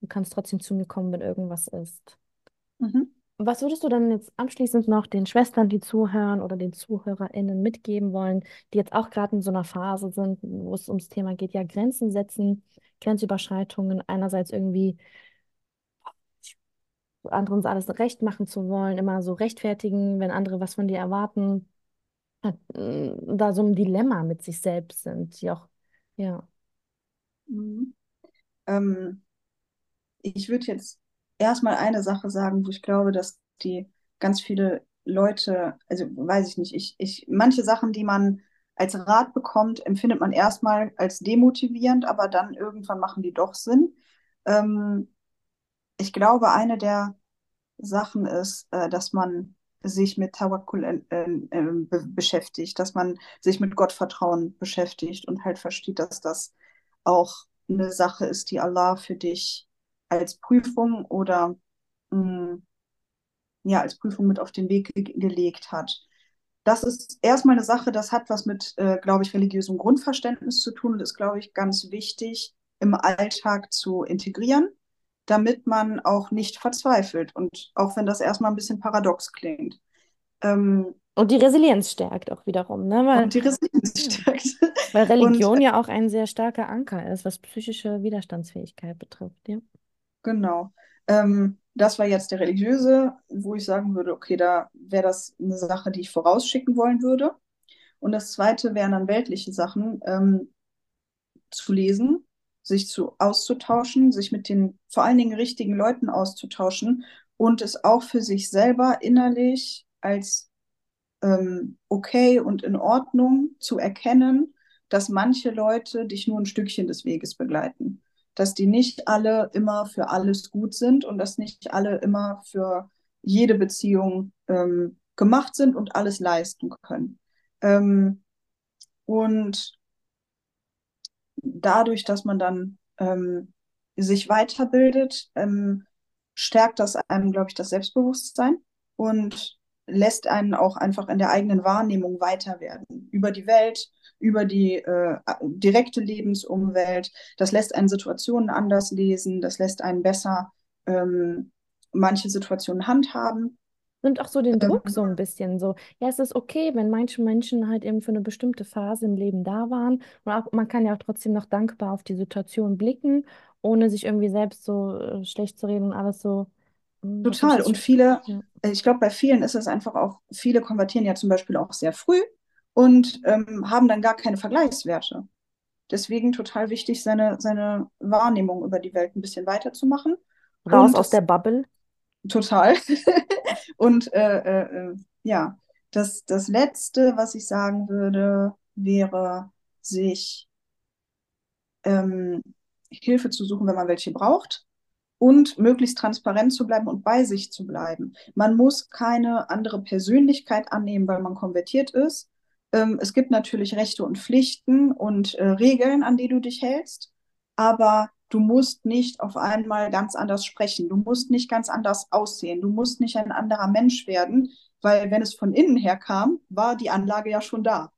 du kannst trotzdem zu mir kommen, wenn irgendwas ist. Mhm. Was würdest du dann jetzt abschließend noch den Schwestern, die zuhören oder den ZuhörerInnen mitgeben wollen, die jetzt auch gerade in so einer Phase sind, wo es ums Thema geht, ja, Grenzen setzen, Grenzüberschreitungen, einerseits irgendwie anderen alles recht machen zu wollen, immer so rechtfertigen, wenn andere was von dir erwarten, äh, da so ein Dilemma mit sich selbst sind, die auch, ja. Mhm. Ähm, ich würde jetzt erstmal eine Sache sagen, wo ich glaube, dass die ganz viele Leute, also weiß ich nicht, ich, ich, manche Sachen, die man als Rat bekommt, empfindet man erstmal als demotivierend, aber dann irgendwann machen die doch Sinn. Ähm, ich glaube, eine der Sachen ist, äh, dass man sich mit Tawakkul äh, äh, be beschäftigt, dass man sich mit Gottvertrauen beschäftigt und halt versteht, dass das auch eine Sache ist, die Allah für dich als Prüfung oder mh, ja, als Prüfung mit auf den Weg ge gelegt hat. Das ist erstmal eine Sache, das hat was mit, äh, glaube ich, religiösem Grundverständnis zu tun und ist, glaube ich, ganz wichtig im Alltag zu integrieren, damit man auch nicht verzweifelt. Und auch wenn das erstmal ein bisschen paradox klingt. Ähm, Und die Resilienz stärkt auch wiederum, ne? Weil, und die Resilienz stärkt. Weil Und Religion ja auch ein sehr starker Anker ist, was psychische Widerstandsfähigkeit betrifft, ja. Genau. Ähm, das war jetzt der religiöse, wo ich sagen würde, okay, da wäre das eine Sache, die ich vorausschicken wollen würde. Und das zweite wären dann weltliche Sachen, ähm, zu lesen, sich zu auszutauschen, sich mit den vor allen Dingen richtigen Leuten auszutauschen und es auch für sich selber innerlich als ähm, okay und in Ordnung zu erkennen, dass manche Leute dich nur ein Stückchen des Weges begleiten. Dass die nicht alle immer für alles gut sind und dass nicht alle immer für jede Beziehung ähm, gemacht sind und alles leisten können. Ähm, und dadurch, dass man dann ähm, sich weiterbildet, ähm, stärkt das einem, glaube ich, das Selbstbewusstsein und lässt einen auch einfach in der eigenen Wahrnehmung weiter werden. Über die Welt, über die äh, direkte Lebensumwelt. Das lässt einen Situationen anders lesen, das lässt einen besser ähm, manche Situationen handhaben. Nimmt auch so den Druck so ein bisschen so. Ja, es ist okay, wenn manche Menschen halt eben für eine bestimmte Phase im Leben da waren. Und auch, man kann ja auch trotzdem noch dankbar auf die Situation blicken, ohne sich irgendwie selbst so äh, schlecht zu reden und alles so. Mich total. Und viele, Ja. äh, ich glaube, bei vielen ist es einfach auch, viele konvertieren ja zum Beispiel auch sehr früh und ähm, haben dann gar keine Vergleichswerte. Deswegen total wichtig, seine, seine Wahrnehmung über die Welt ein bisschen weiterzumachen. Raus Und aus der Bubble. Total. Und äh, äh, äh, ja, das, das Letzte, was ich sagen würde, wäre, sich ähm, Hilfe zu suchen, wenn man welche braucht und möglichst transparent zu bleiben und bei sich zu bleiben. Man muss keine andere Persönlichkeit annehmen, weil man konvertiert ist. Ähm, es gibt natürlich Rechte und Pflichten und äh, Regeln, an die du dich hältst, aber du musst nicht auf einmal ganz anders sprechen. Du musst nicht ganz anders aussehen. Du musst nicht ein anderer Mensch werden, weil wenn es von innen her kam, war die Anlage ja schon da.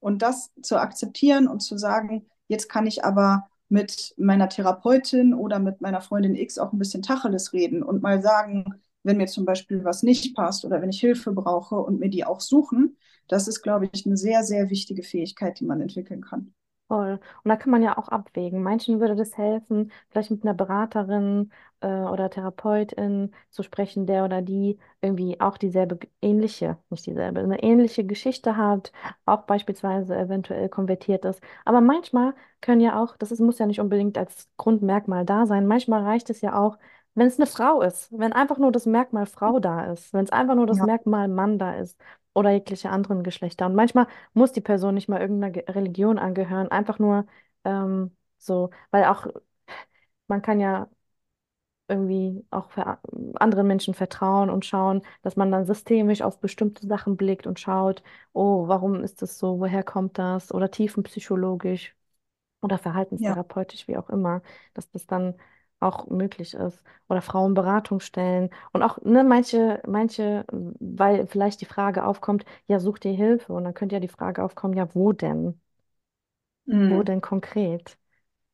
Und das zu akzeptieren und zu sagen, jetzt kann ich aber mit meiner Therapeutin oder mit meiner Freundin X auch ein bisschen Tacheles reden und mal sagen, wenn mir zum Beispiel was nicht passt oder wenn ich Hilfe brauche und mir die auch suchen, das ist, glaube ich, eine sehr, sehr wichtige Fähigkeit, die man entwickeln kann. Voll. Und da kann man ja auch abwägen. Manchen würde das helfen, vielleicht mit einer Beraterin äh, oder Therapeutin zu sprechen, der oder die irgendwie auch dieselbe, ähnliche, nicht dieselbe, eine ähnliche Geschichte hat, auch beispielsweise eventuell konvertiert ist. Aber manchmal können ja auch, das ist, muss ja nicht unbedingt als Grundmerkmal da sein, manchmal reicht es ja auch, Wenn es eine Frau ist, wenn einfach nur das Merkmal Frau da ist, wenn es einfach nur das Ja. Merkmal Mann da ist oder jegliche anderen Geschlechter. Und manchmal muss die Person nicht mal irgendeiner Ge- Religion angehören, einfach nur ähm, so, weil auch man kann ja irgendwie auch für anderen Menschen vertrauen und schauen, dass man dann systemisch auf bestimmte Sachen blickt und schaut, oh, warum ist das so, woher kommt das? Oder tiefenpsychologisch oder Ja. verhaltenstherapeutisch, wie auch immer, dass das dann auch möglich ist. Oder Frauenberatungsstellen. Und auch, ne, manche, manche, weil vielleicht die Frage aufkommt, ja, such dir Hilfe. Und dann könnte ja die Frage aufkommen, ja, wo denn? Wo Mhm. denn konkret?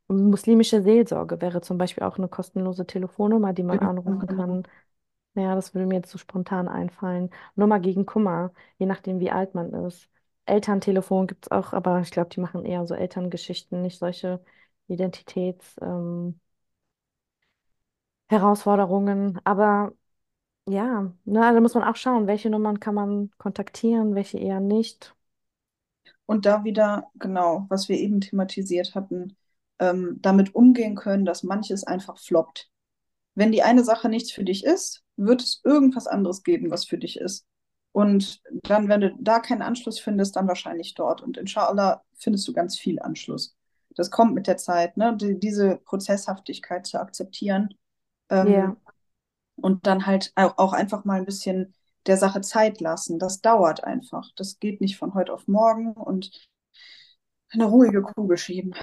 Muslimische Seelsorge wäre zum Beispiel auch eine kostenlose Telefonnummer, die man anrufen kann. Ja, das würde mir jetzt so spontan einfallen. Nummer gegen Kummer, je nachdem, wie alt man ist. Elterntelefon gibt es auch, aber ich glaube, die machen eher so Elterngeschichten, nicht solche Identitäts, ähm, Herausforderungen. Aber ja, ne, da muss man auch schauen, welche Nummern kann man kontaktieren, welche eher nicht. Und da wieder, genau, was wir eben thematisiert hatten, ähm, damit umgehen können, dass manches einfach floppt. Wenn die eine Sache nichts für dich ist, wird es irgendwas anderes geben, was für dich ist. Und dann, wenn du da keinen Anschluss findest, dann wahrscheinlich dort. Und inshallah findest du ganz viel Anschluss. Das kommt mit der Zeit, ne? Die, diese Prozesshaftigkeit zu akzeptieren Ja. ähm, und dann halt auch, einfach mal ein bisschen der Sache Zeit lassen. Das dauert einfach. Das geht nicht von heute auf morgen und eine ruhige Kugel schieben.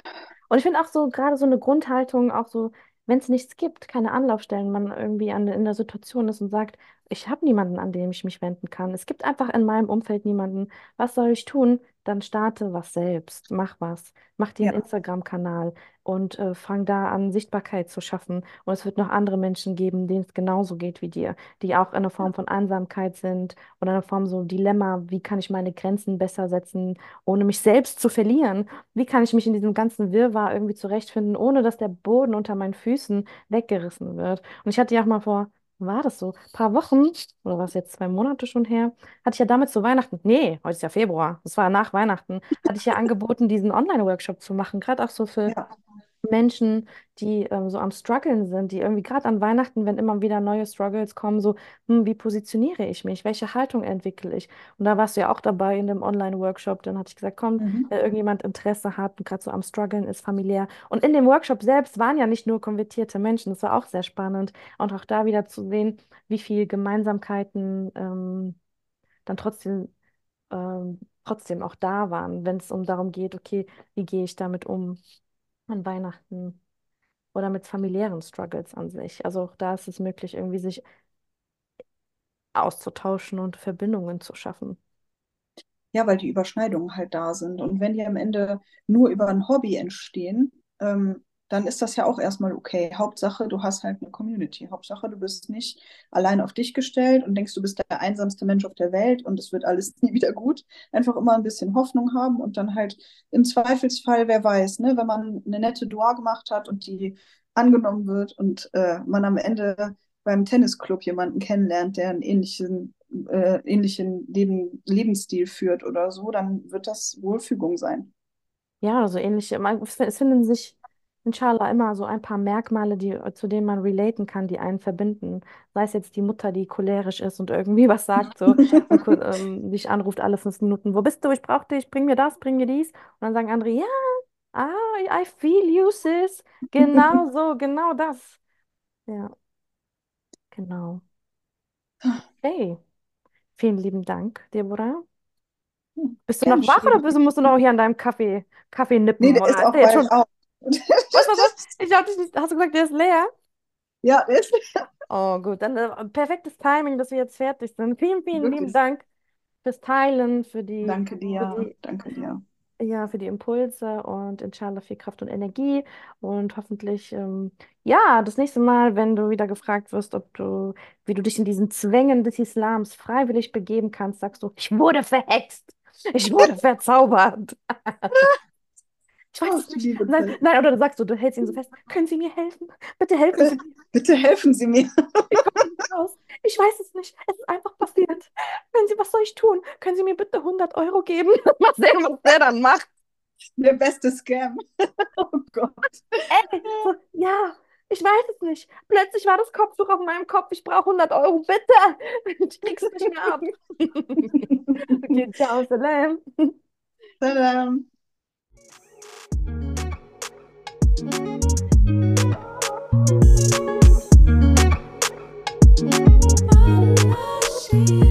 Und ich finde auch so, gerade so eine Grundhaltung, auch so, wenn es nichts gibt, keine Anlaufstellen, man irgendwie an, in der Situation ist und sagt, ich habe niemanden, an den ich mich wenden kann. Es gibt einfach in meinem Umfeld niemanden. Was soll ich tun? Dann starte was selbst. Mach was. Mach dir einen Ja, Instagram-Kanal und äh, fang da an, Sichtbarkeit zu schaffen. Und es wird noch andere Menschen geben, denen es genauso geht wie dir, die auch in einer Form von Einsamkeit sind oder in einer Form so Dilemma, wie kann ich meine Grenzen besser setzen, ohne mich selbst zu verlieren. Wie kann ich mich in diesem ganzen Wirrwarr irgendwie zurechtfinden, ohne dass der Boden unter meinen Füßen weggerissen wird? Und ich hatte ja auch mal vor, war das so, ein paar Wochen, oder war es jetzt zwei Monate schon her, hatte ich ja damit zu Weihnachten, nee, heute ist ja Februar, das war nach Weihnachten, hatte ich ja angeboten, diesen Online-Workshop zu machen, gerade auch so für ja, Menschen, die ähm, so am Struggeln sind, die irgendwie gerade an Weihnachten, wenn immer wieder neue Struggles kommen, so, hm, wie positioniere ich mich? Welche Haltung entwickle ich? Und da warst du ja auch dabei in dem Online-Workshop. Dann hatte ich gesagt, komm, mhm. wenn irgendjemand Interesse hat und gerade so am Struggeln ist, familiär. Und in dem Workshop selbst waren ja nicht nur konvertierte Menschen, das war auch sehr spannend. Und auch da wieder zu sehen, wie viel Gemeinsamkeiten ähm, dann trotzdem, ähm, trotzdem auch da waren, wenn es um darum geht, okay, wie gehe ich damit um an Weihnachten? oder mit familiären Struggles an sich. Also auch da ist es möglich, irgendwie sich auszutauschen und Verbindungen zu schaffen. Ja, weil die Überschneidungen halt da sind. Und wenn die am Ende nur über ein Hobby entstehen, ähm, dann ist das ja auch erstmal okay. Hauptsache, du hast halt eine Community. Hauptsache, du bist nicht allein auf dich gestellt und denkst, du bist der einsamste Mensch auf der Welt und es wird alles nie wieder gut. Einfach immer ein bisschen Hoffnung haben und dann halt im Zweifelsfall, wer weiß, ne, wenn man eine nette Dua gemacht hat und die angenommen wird und äh, man am Ende beim Tennisclub jemanden kennenlernt, der einen ähnlichen äh, ähnlichen Leben, Lebensstil führt oder so, dann wird das Wohlfügung sein. Ja, ähnliche. Man, es es finden sich inshallah immer so ein paar Merkmale, die, zu denen man relaten kann, die einen verbinden. Sei es jetzt die Mutter, die cholerisch ist und irgendwie was sagt, so und ähm, dich anruft alle fünf Minuten. Wo bist du? Ich brauche dich. Bring mir das, bring mir dies. Und dann sagen andere, ja, ah, I feel you, sis. Genau so, genau das. Ja, genau. Hey, vielen lieben Dank, Deborah. Bist du Gern noch wach oder geschehen. bist, musst du noch hier an deinem Kaffee, Kaffee Nee, nippen? der Oder ist auch der bald schon. auf. Was, was, was? Ich hab dich nicht. Hast du gesagt, der ist leer? Ja, der ist Oh, gut. Dann äh, perfektes Timing, dass wir jetzt fertig sind. Vielen, vielen lieben wirklich. Dank fürs Teilen, für die, Danke für dir, die, danke dir. ja, für die Impulse und inshallah viel Kraft und Energie. Und hoffentlich, ähm, ja, das nächste Mal, wenn du wieder gefragt wirst, ob du, wie du dich in diesen Zwängen des Islams freiwillig begeben kannst, sagst du, ich wurde verhext. Ich wurde verzaubert. Ich weiß es du nicht. Nein, nein, oder du sagst du, du hältst ihn so fest. Können Sie mir helfen? Bitte helfen Sie mir. Bitte helfen Sie mir. Ich komme nicht raus. Ich weiß es nicht. Es ist einfach passiert. Können Sie, was soll ich tun? Können Sie mir bitte 100 Euro geben? Mal sehen, was der dann macht. Der beste Scam. Oh Gott. Ey, so, ja. Ich weiß es nicht. Plötzlich war das Kopftuch auf meinem Kopf. Ich brauche 100 Euro, bitte. Ich krieg's nicht mehr ab. Okay, ciao, Salam. Salam. see